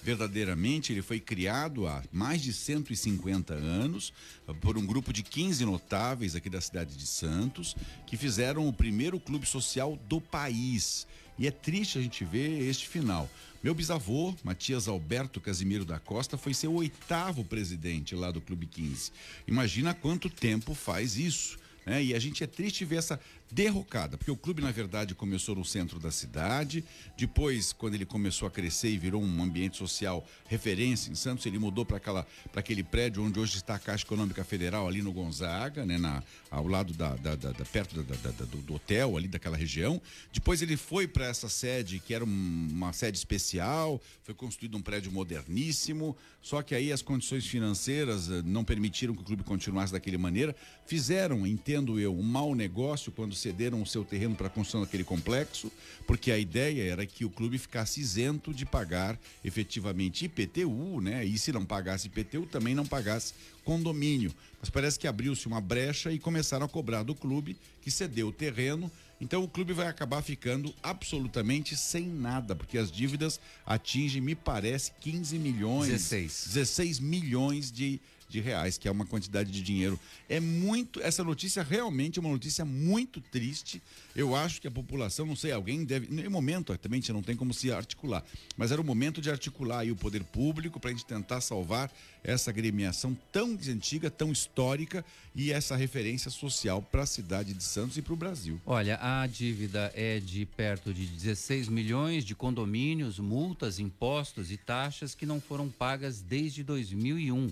Speaker 6: Verdadeiramente, ele foi criado há mais de 150 anos por um grupo de 15 notáveis aqui da cidade de Santos, que fizeram o primeiro clube social do país. E é triste a gente ver este final. Meu bisavô, Matias Alberto Casimiro da Costa, foi seu oitavo presidente lá do Clube 15. Imagina quanto tempo faz isso. Né? E a gente é triste ver essa derrocada, porque o clube, na verdade, começou no centro da cidade. Depois, quando ele começou a crescer e virou um ambiente social referência em Santos, ele mudou para aquele prédio onde hoje está a Caixa Econômica Federal, ali no Gonzaga, né, na, ao lado da, da, da, da perto do, do, hotel, ali daquela região. Depois ele foi para essa sede, que era um, uma sede especial, foi construído um prédio moderníssimo, só que aí as condições financeiras eh, não permitiram que o clube continuasse daquela maneira. Fizeram, entendo eu, um mau negócio quando cederam o seu terreno para a construção daquele complexo, porque a ideia era que o clube ficasse isento de pagar efetivamente IPTU, né? E se não pagasse IPTU, também não pagasse condomínio. Mas parece que abriu-se uma brecha e começaram a cobrar do clube que cedeu o terreno então o clube vai acabar ficando absolutamente sem nada, porque as dívidas atingem, me parece, 15 milhões.
Speaker 4: 16.
Speaker 6: 16 milhões de, de reais, que é uma quantidade de dinheiro. É muito. Essa notícia realmente é uma notícia muito triste. Eu acho que a população, não sei, alguém deve. No momento, também a gente não tem como se articular, mas era o momento de articular aí o poder público para a gente tentar salvar essa agremiação tão antiga, tão histórica e essa referência social para a cidade de Santos e para o Brasil.
Speaker 4: Olha, a dívida é de perto de 16 milhões de condomínios, multas, impostos e taxas que não foram pagas desde 2001.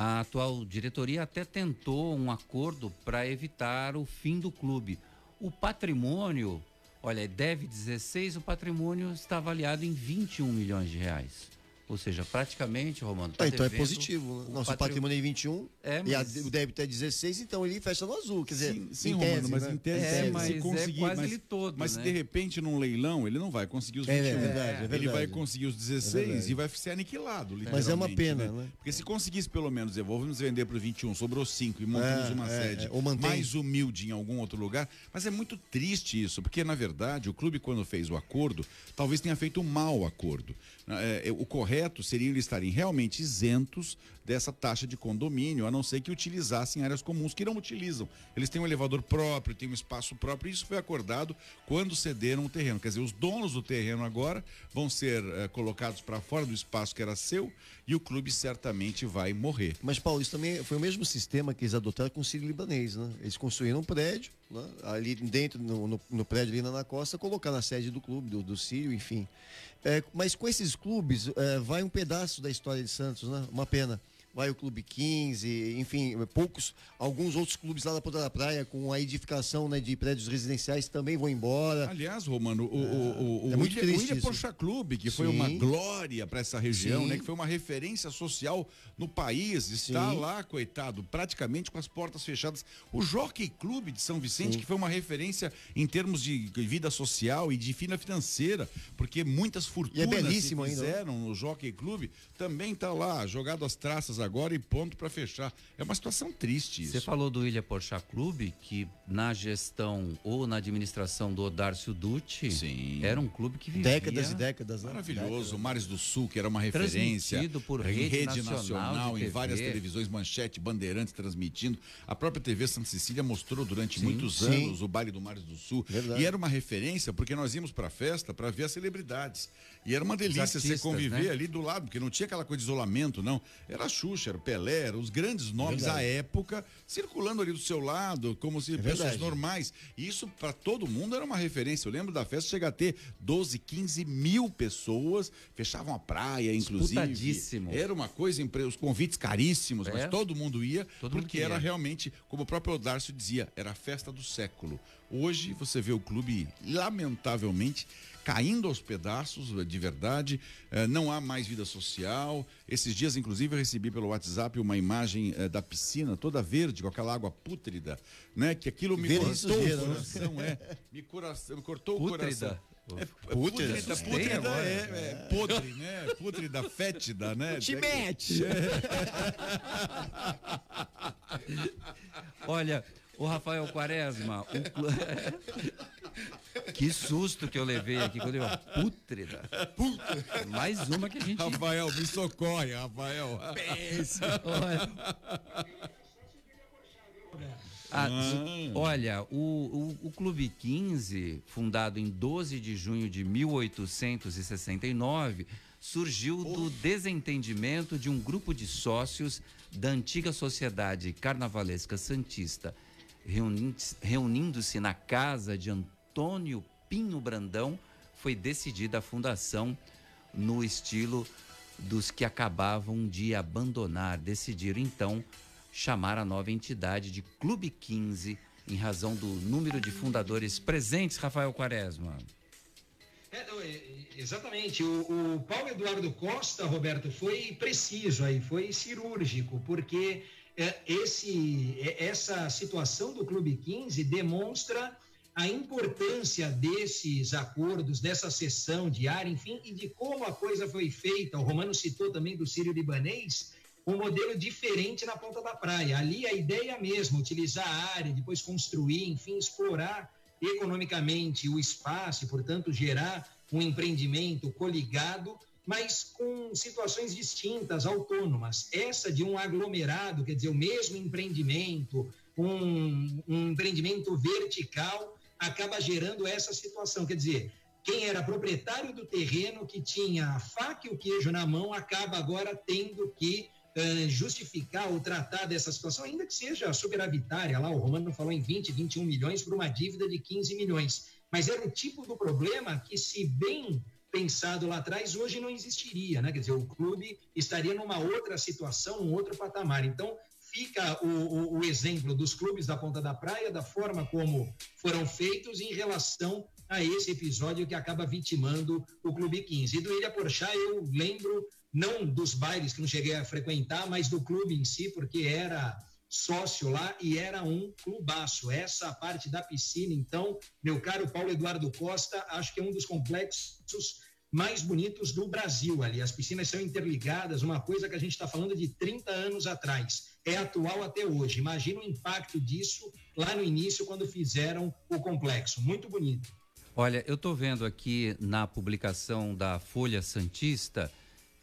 Speaker 4: A atual diretoria até tentou um acordo para evitar o fim do clube. O patrimônio, olha, deve 16, o patrimônio está avaliado em 21 milhões de reais. Ou seja, praticamente, Romano.
Speaker 7: Tá ah, então é positivo. Né? Nosso patrimônio é 21 é, mas... e a, o débito é 16, então ele fecha no azul. Quer dizer,
Speaker 6: sim, sim Romano, tese, mas né? em tese,
Speaker 4: é, mas se conseguir, é quase
Speaker 6: mas,
Speaker 4: ele todo.
Speaker 6: Mas
Speaker 4: né?
Speaker 6: de repente, num leilão, ele não vai conseguir os 21. É, é verdade, é verdade. Ele vai conseguir os 16 é e vai ser aniquilado.
Speaker 7: Mas é uma pena, né?
Speaker 6: né? Porque se conseguisse pelo menos, vamos vender para 21, sobrou 5 e montamos uma sede mais humilde em algum outro lugar. Mas é muito triste isso, porque na verdade o clube, quando fez o acordo, talvez tenha feito um mau acordo. o correto seria ele estar estarem realmente isentos dessa taxa de condomínio, a não ser que utilizassem áreas comuns, que não utilizam. Eles têm um elevador próprio, têm um espaço próprio, e isso foi acordado quando cederam o terreno. Quer dizer, os donos do terreno agora vão ser eh, colocados para fora do espaço que era seu e o clube certamente vai morrer.
Speaker 7: Mas, Paulo, isso também foi o mesmo sistema que eles adotaram com o Sírio Libanês, né? Eles construíram um prédio, né? ali dentro, no, no, no, prédio ali na costa, colocaram a sede do clube, do, do Sírio, enfim. É, mas com esses clubes, é, vai um pedaço da história de Santos, né? Uma pena vai o Clube 15, enfim, poucos, alguns outros clubes lá da Ponta da Praia com a edificação né, de prédios residenciais também vão embora.
Speaker 6: Aliás, Romano, o, o, o, é o, Ilha, o Ilha Clube, que Sim. foi uma glória para essa região, Sim. né, que foi uma referência social no país, está Sim. lá, coitado, praticamente com as portas fechadas. O Jockey Clube de São Vicente, que foi uma referência em termos de vida social e de fina financeira, porque muitas fortunas e é belíssimo se fizeram ainda. no Jockey Clube, também está lá, jogado as traças agora e ponto para fechar. É uma situação triste isso.
Speaker 4: Você falou do Ilha Porchá Clube, que na gestão ou na administração do Odárcio Dutti, Sim. era um clube que vivia...
Speaker 7: Décadas e décadas.
Speaker 6: Né? Maravilhoso. Décadas. O Mares do Sul, que era uma referência.
Speaker 4: Transmitido por rede, rede nacional, nacional
Speaker 6: em várias televisões, Manchete, Bandeirantes transmitindo. A própria TV Santa Cecília mostrou durante sim, muitos sim. anos o baile do Mares do Sul. Verdade. E era uma referência porque nós íamos para a festa para ver as celebridades. E era uma delícia artistas, você conviver né? ali do lado, porque não tinha aquela coisa de isolamento, não. Era Xuxa, era Pelé, os grandes nomes da época circulando ali do seu lado, como se é pessoas verdade. normais. Isso para todo mundo era uma referência. Eu lembro da festa chega a ter 12, 15 mil pessoas, fechavam a praia, inclusive. Era uma coisa, os convites caríssimos, é. mas todo mundo ia, todo porque mundo era realmente, como o próprio Odárcio dizia, era a festa do século. Hoje você vê o clube, lamentavelmente, caindo aos pedaços, de verdade. Eh, não há mais vida social. Esses dias, inclusive, eu recebi pelo WhatsApp uma imagem eh, da piscina toda verde, com aquela água pútrida, né? Que aquilo me cortou o coração, é. Me, coração, me cortou pútrida. o coração.
Speaker 7: É, é pútrida, pútrida,
Speaker 6: pútrida é, é, podre, né? Pútrida, fétida, né?
Speaker 7: Te mete!
Speaker 4: Olha, o Rafael Quaresma, o... que susto que eu levei aqui quando eu pútrida. Pútrida. Mais uma que a gente.
Speaker 6: Rafael, me socorre, Rafael.
Speaker 4: Olha. Ah, ah. Olha, o, o, o, Clube 15, fundado em 12 de junho de 1869, surgiu do desentendimento de um grupo de sócios da antiga Sociedade Carnavalesca Santista reunindo-se na casa de Antônio Pinho Brandão, foi decidida a fundação no estilo dos que acabavam de abandonar. Decidiram então chamar a nova entidade de Clube 15, em razão do número de fundadores presentes, Rafael Quaresma.
Speaker 8: É, é, exatamente. O, o Paulo Eduardo Costa, Roberto, foi preciso aí, foi cirúrgico, porque é, esse, é, essa situação do Clube 15 demonstra a importância desses acordos, dessa sessão diária, enfim, e de como a coisa foi feita. O Romano citou também do Sírio-Libanês, um modelo diferente na ponta da praia. Ali a ideia é mesmo, utilizar a área, depois construir, enfim, explorar economicamente o espaço e, portanto, gerar um empreendimento coligado, mas com situações distintas, autônomas. Essa de um aglomerado, quer dizer, o mesmo empreendimento, um, um empreendimento vertical, acaba gerando essa situação. Quer dizer, quem era proprietário do terreno, que tinha a faca e o queijo na mão, acaba agora tendo que uh, justificar ou tratar dessa situação, ainda que seja superavitária. Lá o Romano falou em 20, 21 milhões por uma dívida de 15 milhões. Mas era o tipo do problema que, se bem pensado lá atrás, hoje não existiria, né? Quer dizer, o clube estaria numa outra situação, um outro patamar. Então, fica o, o, o, exemplo dos clubes da Ponta da Praia, da forma como foram feitos em relação a esse episódio que acaba vitimando o Clube 15. E do Ilha Porchá eu lembro, não dos bailes que não cheguei a frequentar, mas do clube em si, porque era sócio lá e era um clubaço. Essa parte da piscina, então, meu caro Paulo Eduardo Costa, acho que é um dos complexos mais bonitos do Brasil ali. As piscinas são interligadas, uma coisa que a gente está falando de 30 anos atrás. É atual até hoje. Imagina o impacto disso lá no início, quando fizeram o complexo. Muito bonito.
Speaker 4: Olha, eu estou vendo aqui na publicação da Folha Santista,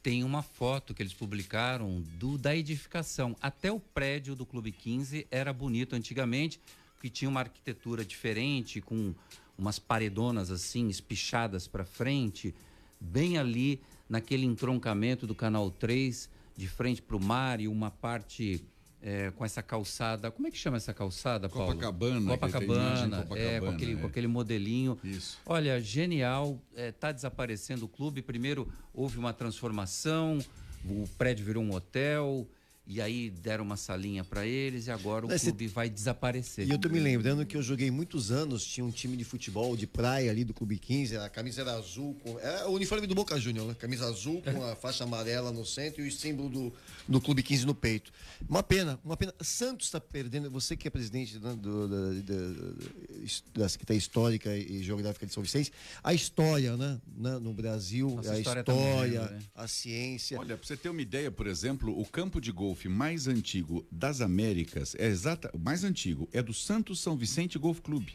Speaker 4: tem uma foto que eles publicaram do da edificação. Até o prédio do Clube 15 era bonito antigamente, porque tinha uma arquitetura diferente, com umas paredonas assim, espichadas para frente bem ali naquele entroncamento do Canal 3, de frente para o mar e uma parte é, com essa calçada. Como é que chama essa calçada, Paulo?
Speaker 6: Copacabana.
Speaker 4: Copacabana, Copacabana é, com aquele, é. com aquele modelinho.
Speaker 6: Isso.
Speaker 4: Olha, genial. Está é, tá desaparecendo o clube. Primeiro houve uma transformação, o prédio virou um hotel. E aí deram uma salinha para eles e agora o Mas clube vai desaparecer.
Speaker 7: E eu tô me lembrando que eu joguei muitos anos, tinha um time de futebol de praia ali do Clube 15, a camisa era azul, com, é o uniforme do Boca Júnior, né? Camisa azul com a faixa amarela no centro e o símbolo do, do Clube 15 no peito. Uma pena, uma pena. Santos está perdendo, você que é presidente do, do, do, da Secretaria Histórica e Geográfica de São Vicente, a história, né? No Brasil, Nossa, a história, história né? a ciência.
Speaker 6: Olha, para você ter uma ideia, por exemplo, o campo de gol golfe mais antigo das Américas, é exata, mais antigo, é do Santos São Vicente Golf Clube.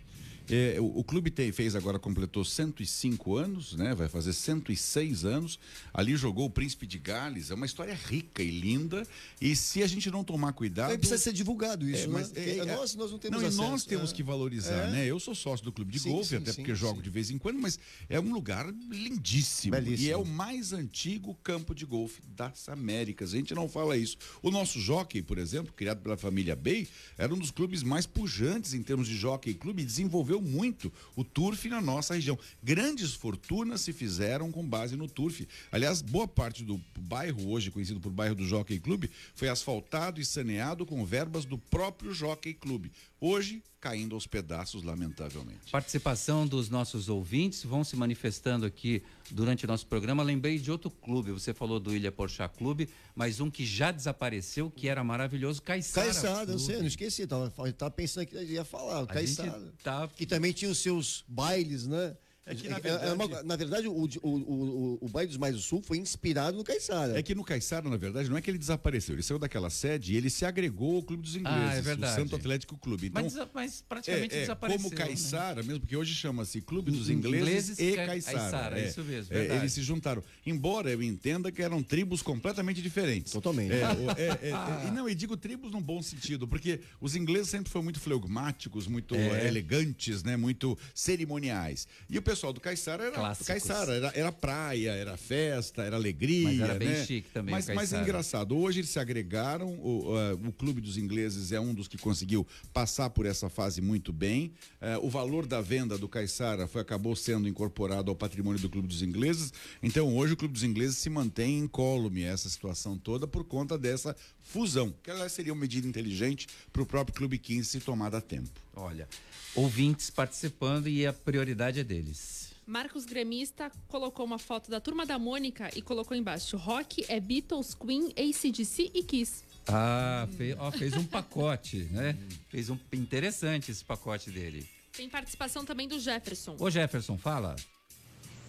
Speaker 6: É, o, o, clube tem, fez agora, completou 105 anos, né? Vai fazer 106 anos. Ali jogou o Príncipe de Gales. É uma história rica e linda. E se a gente não tomar cuidado.
Speaker 7: precisa ser divulgado isso, é, mas né? é, nós, nós não temos
Speaker 6: não, acesso, nós temos que valorizar, é. né? Eu sou sócio do clube de sim, golfe, sim, até sim, porque jogo de vez em quando, mas é um lugar lindíssimo. Belíssimo. E é o mais antigo campo de golfe das Américas. A gente não fala isso. O nosso jockey, por exemplo, criado pela família Bay, era um dos clubes mais pujantes em termos de jockey clube e desenvolveu muito o turf na nossa região. Grandes fortunas se fizeram com base no turf. Aliás, boa parte do bairro, hoje conhecido por bairro do Jockey Clube, foi asfaltado e saneado com verbas do próprio Jockey Clube. Hoje, caindo aos pedaços, lamentavelmente.
Speaker 4: Participação dos nossos ouvintes vão se manifestando aqui durante nosso programa. Lembrei de outro clube, você falou do Ilha Porchá Clube, mas um que já desapareceu, que era maravilhoso, Caiçara.
Speaker 7: Caiçara, eu sei, eu não esqueci, tava, tava pensando que ia falar, Caiçara. Tá... Que também tinha os seus bailes, né? É que, na, é, verdade... É uma, na verdade, o, o, o, o Baile dos Mais do Sul foi inspirado no Caiçara.
Speaker 6: É que no Caiçara, na verdade, não é que ele desapareceu. Ele saiu daquela sede e ele se agregou ao Clube dos Ingleses, ah, é verdade. o Santo Atlético Clube. Então,
Speaker 4: mas, mas praticamente é, é, desapareceu.
Speaker 6: Como Caiçara, né? mesmo, porque hoje chama-se Clube dos Ingleses, ingleses e Caiçara.
Speaker 4: É, isso mesmo,
Speaker 6: é, eles se juntaram. Embora eu entenda que eram tribos completamente diferentes.
Speaker 7: Totalmente.
Speaker 6: É, e não, e digo tribos num bom sentido, porque os ingleses sempre foram muito flegmáticos, muito elegantes, né? muito cerimoniais. E o pessoal do Caiçara era Clássicos. Caiçara, era, era praia, era festa, era alegria. Mas era
Speaker 4: bem
Speaker 6: né?
Speaker 4: chique também.
Speaker 6: Mas, mas é engraçado, hoje eles se agregaram, o, uh, o Clube dos Ingleses é um dos que conseguiu passar por essa fase muito bem. Uh, o valor da venda do Caiçara foi, acabou sendo incorporado ao patrimônio do Clube dos Ingleses. Então hoje o Clube dos Ingleses se mantém incólume essa situação toda por conta dessa fusão, que ela seria uma medida inteligente para o próprio Clube 15 se tomar a tempo.
Speaker 4: Olha, ouvintes participando e a prioridade é deles.
Speaker 5: Marcos Gremista colocou uma foto da turma da Mônica e colocou embaixo: Rock é Beatles, Queen, ACDC e Kiss.
Speaker 4: Ah, fez, ó, fez um pacote, né? Fez um interessante esse pacote dele.
Speaker 5: Tem participação também do Jefferson.
Speaker 4: Ô Jefferson, fala.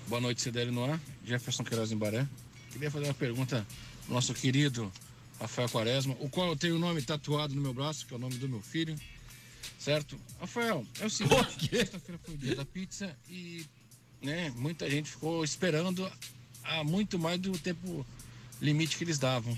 Speaker 12: Boa noite, CDL no ar. Jefferson Queiroz em Baré. Queria fazer uma pergunta ao nosso querido Rafael Quaresma, o qual eu tenho o nome tatuado no meu braço, que é o nome do meu filho. Certo? Rafael, é o seguinte, sexta-feira foi o dia da pizza e né, muita gente ficou esperando há muito mais do tempo limite que eles davam.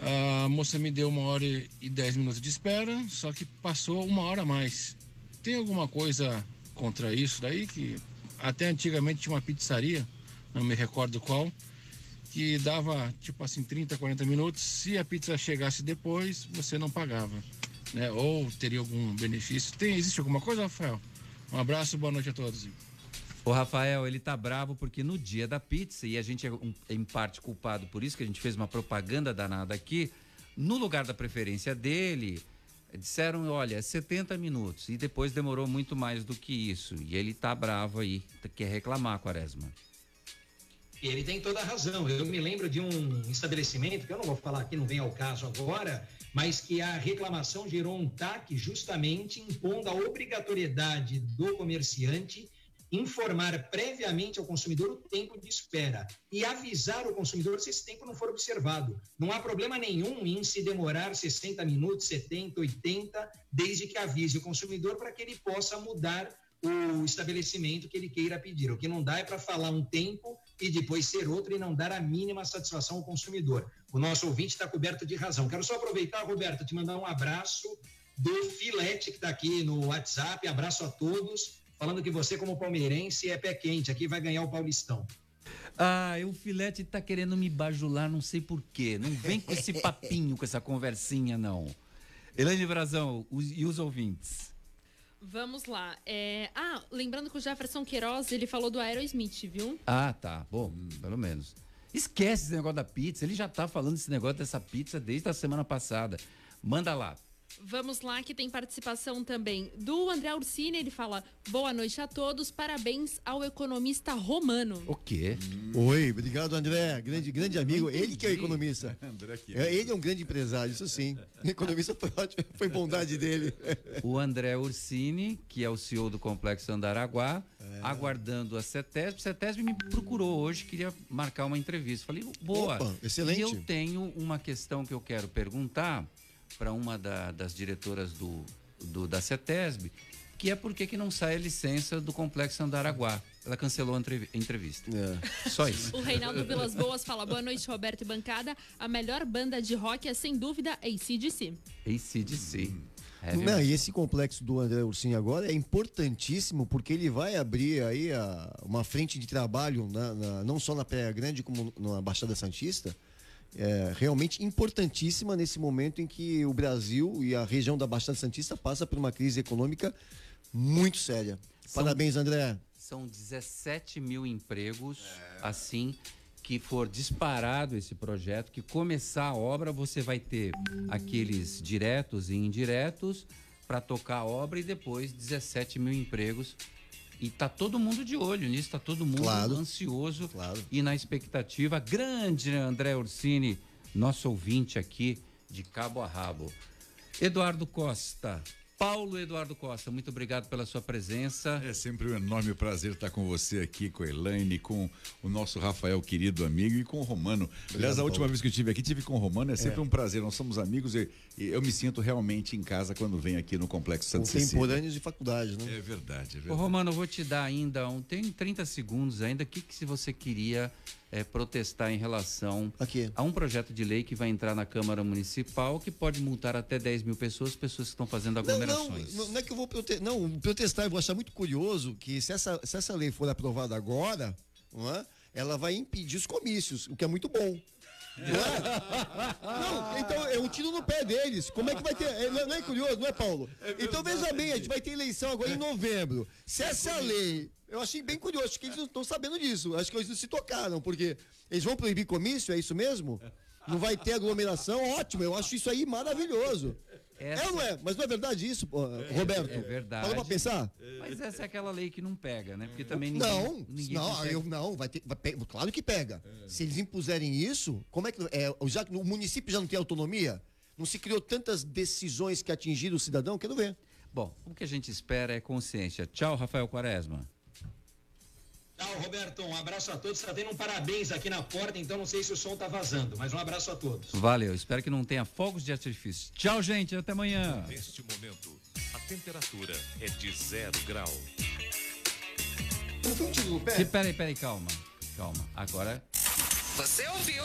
Speaker 12: A moça me deu uma hora e dez minutos de espera, só que passou uma hora a mais. Tem alguma coisa contra isso daí? Que até antigamente tinha uma pizzaria, não me recordo qual, que dava tipo assim 30, 40 minutos. Se a pizza chegasse depois, você não pagava, né? Ou teria algum benefício. Tem, existe alguma coisa, Rafael? Um abraço, boa noite a todos.
Speaker 4: O Rafael, ele tá bravo porque no dia da pizza, e a gente é um, em parte culpado por isso, que a gente fez uma propaganda danada aqui, no lugar da preferência dele, disseram, olha, 70 minutos, e depois demorou muito mais do que isso. E ele tá bravo aí, quer reclamar, Quaresma.
Speaker 8: Ele tem toda a razão. Eu me lembro de um estabelecimento, que eu não vou falar aqui, não vem ao caso agora, mas que a reclamação gerou um TAC justamente impondo a obrigatoriedade do comerciante informar previamente ao consumidor o tempo de espera e avisar o consumidor se esse tempo não for observado. Não há problema nenhum em se demorar 60 minutos, 70, 80, desde que avise o consumidor para que ele possa mudar o estabelecimento que ele queira pedir. O que não dá é para falar um tempo e depois ser outro e não dar a mínima satisfação ao consumidor. O nosso ouvinte está coberto de razão. Quero só aproveitar, Roberto, te mandar um abraço do Filete que está aqui no WhatsApp. Abraço a todos falando que você, como palmeirense, é pé quente, aqui vai ganhar o Paulistão.
Speaker 4: Ah, o Filete tá querendo me bajular, não sei porquê. Não vem com esse papinho, com essa conversinha, não. Elaine Brazão os, e os ouvintes.
Speaker 5: Vamos lá. É... Ah, lembrando que o Jefferson Queiroz, ele falou do Aerosmith, viu?
Speaker 4: Ah, tá. Bom, pelo menos. Esquece esse negócio da pizza. Ele já tá falando esse negócio dessa pizza desde a semana passada. Manda lá.
Speaker 5: Vamos lá, que tem participação também do André Ursini. Ele fala: Boa noite a todos, parabéns ao economista romano.
Speaker 4: O quê?
Speaker 7: Hum. Oi, obrigado, André. Grande, grande amigo. Ele que é o economista. É, ele é um grande empresário, isso sim. O economista foi ótimo, foi bondade dele.
Speaker 4: O André Ursini, que é o CEO do Complexo Andaraguá, é. aguardando a CETESB. A CETESB me procurou hoje, queria marcar uma entrevista. Falei, boa. Opa,
Speaker 7: excelente.
Speaker 4: E eu tenho uma questão que eu quero perguntar para uma da, das diretoras do, do, da CETESB, que é por que não sai a licença do Complexo Andaraguá. Ela cancelou a entrevista. É. Só isso.
Speaker 5: O Reinaldo Vilas Boas fala: boa noite, Roberto e Bancada. A melhor banda de rock é, sem dúvida, ACDC.
Speaker 4: ACDC. Hum.
Speaker 7: É não, e esse complexo do André Ursinho agora é importantíssimo porque ele vai abrir aí a, uma frente de trabalho na, na, não só na Praia Grande como na Baixada Santista, é, realmente importantíssima nesse momento em que o Brasil e a região da Baixada Santista passa por uma crise econômica muito séria. São, Parabéns, André.
Speaker 4: São 17 mil empregos, é. assim que for disparado esse projeto, que começar a obra, você vai ter aqueles diretos e indiretos para tocar a obra e depois 17 mil empregos e tá todo mundo de olho nisso, tá todo mundo claro, ansioso claro. e na expectativa. Grande André Orsini, nosso ouvinte aqui de cabo a rabo. Eduardo Costa, Paulo Eduardo Costa, muito obrigado pela sua presença.
Speaker 6: É sempre um enorme prazer estar com você aqui, com a Elaine, com o nosso Rafael, querido amigo, e com o Romano. Obrigado, Aliás, a última Paulo. vez que eu estive aqui, tive com o Romano, é sempre é. um prazer. Nós somos amigos e, e, eu me sinto realmente em casa quando venho aqui no Complexo Santo
Speaker 7: Contemporâneos de faculdade, né?
Speaker 6: É verdade, é verdade.
Speaker 4: Ô, Romano, eu vou te dar ainda um. Tem 30 segundos ainda. O que, que se você queria é, protestar em relação
Speaker 7: Aqui.
Speaker 4: a um projeto de lei que vai entrar na Câmara Municipal que pode multar até 10 mil pessoas, pessoas que estão fazendo aglomerações.
Speaker 7: Não, não, não é que eu vou protestar. Não, protestar, eu vou achar muito curioso que se essa, se essa lei for aprovada agora, não é? ela vai impedir os comícios, o que é muito bom. Não, é? não, então é um tiro no pé deles. Como é que vai ter? É, não é curioso, não é, Paulo? É então veja bem, a gente vai ter eleição agora em novembro. Se essa lei eu achei bem curioso, acho que eles não estão sabendo disso. Acho que eles não se tocaram, porque eles vão proibir comício, é isso mesmo? não vai ter aglomeração, ótimo. Eu acho isso aí maravilhoso. Essa... É ou não é? Mas não é verdade isso, Roberto? É,
Speaker 4: é verdade.
Speaker 7: Falou pra pensar?
Speaker 4: Mas essa é aquela lei que não pega, né? Porque também ninguém.
Speaker 7: Não,
Speaker 4: ninguém
Speaker 7: não, consegue... eu, não, vai ter. Vai, claro que pega. É. Se eles impuserem isso, como é que. É, já, o município já não tem autonomia? Não se criou tantas decisões que atingiram o cidadão? Quero ver.
Speaker 4: Bom, o que a gente espera é consciência. Tchau, Rafael Quaresma.
Speaker 8: Tchau, Roberto. Um abraço a todos. Está tendo um parabéns aqui na porta, então não sei se o som está vazando, mas um abraço a todos.
Speaker 4: Valeu. Espero que não tenha fogos de artifício. Tchau, gente. Até amanhã.
Speaker 2: Neste momento, a temperatura é de zero grau.
Speaker 4: Se, peraí, peraí, calma. Calma. Agora.
Speaker 3: Você ouviu?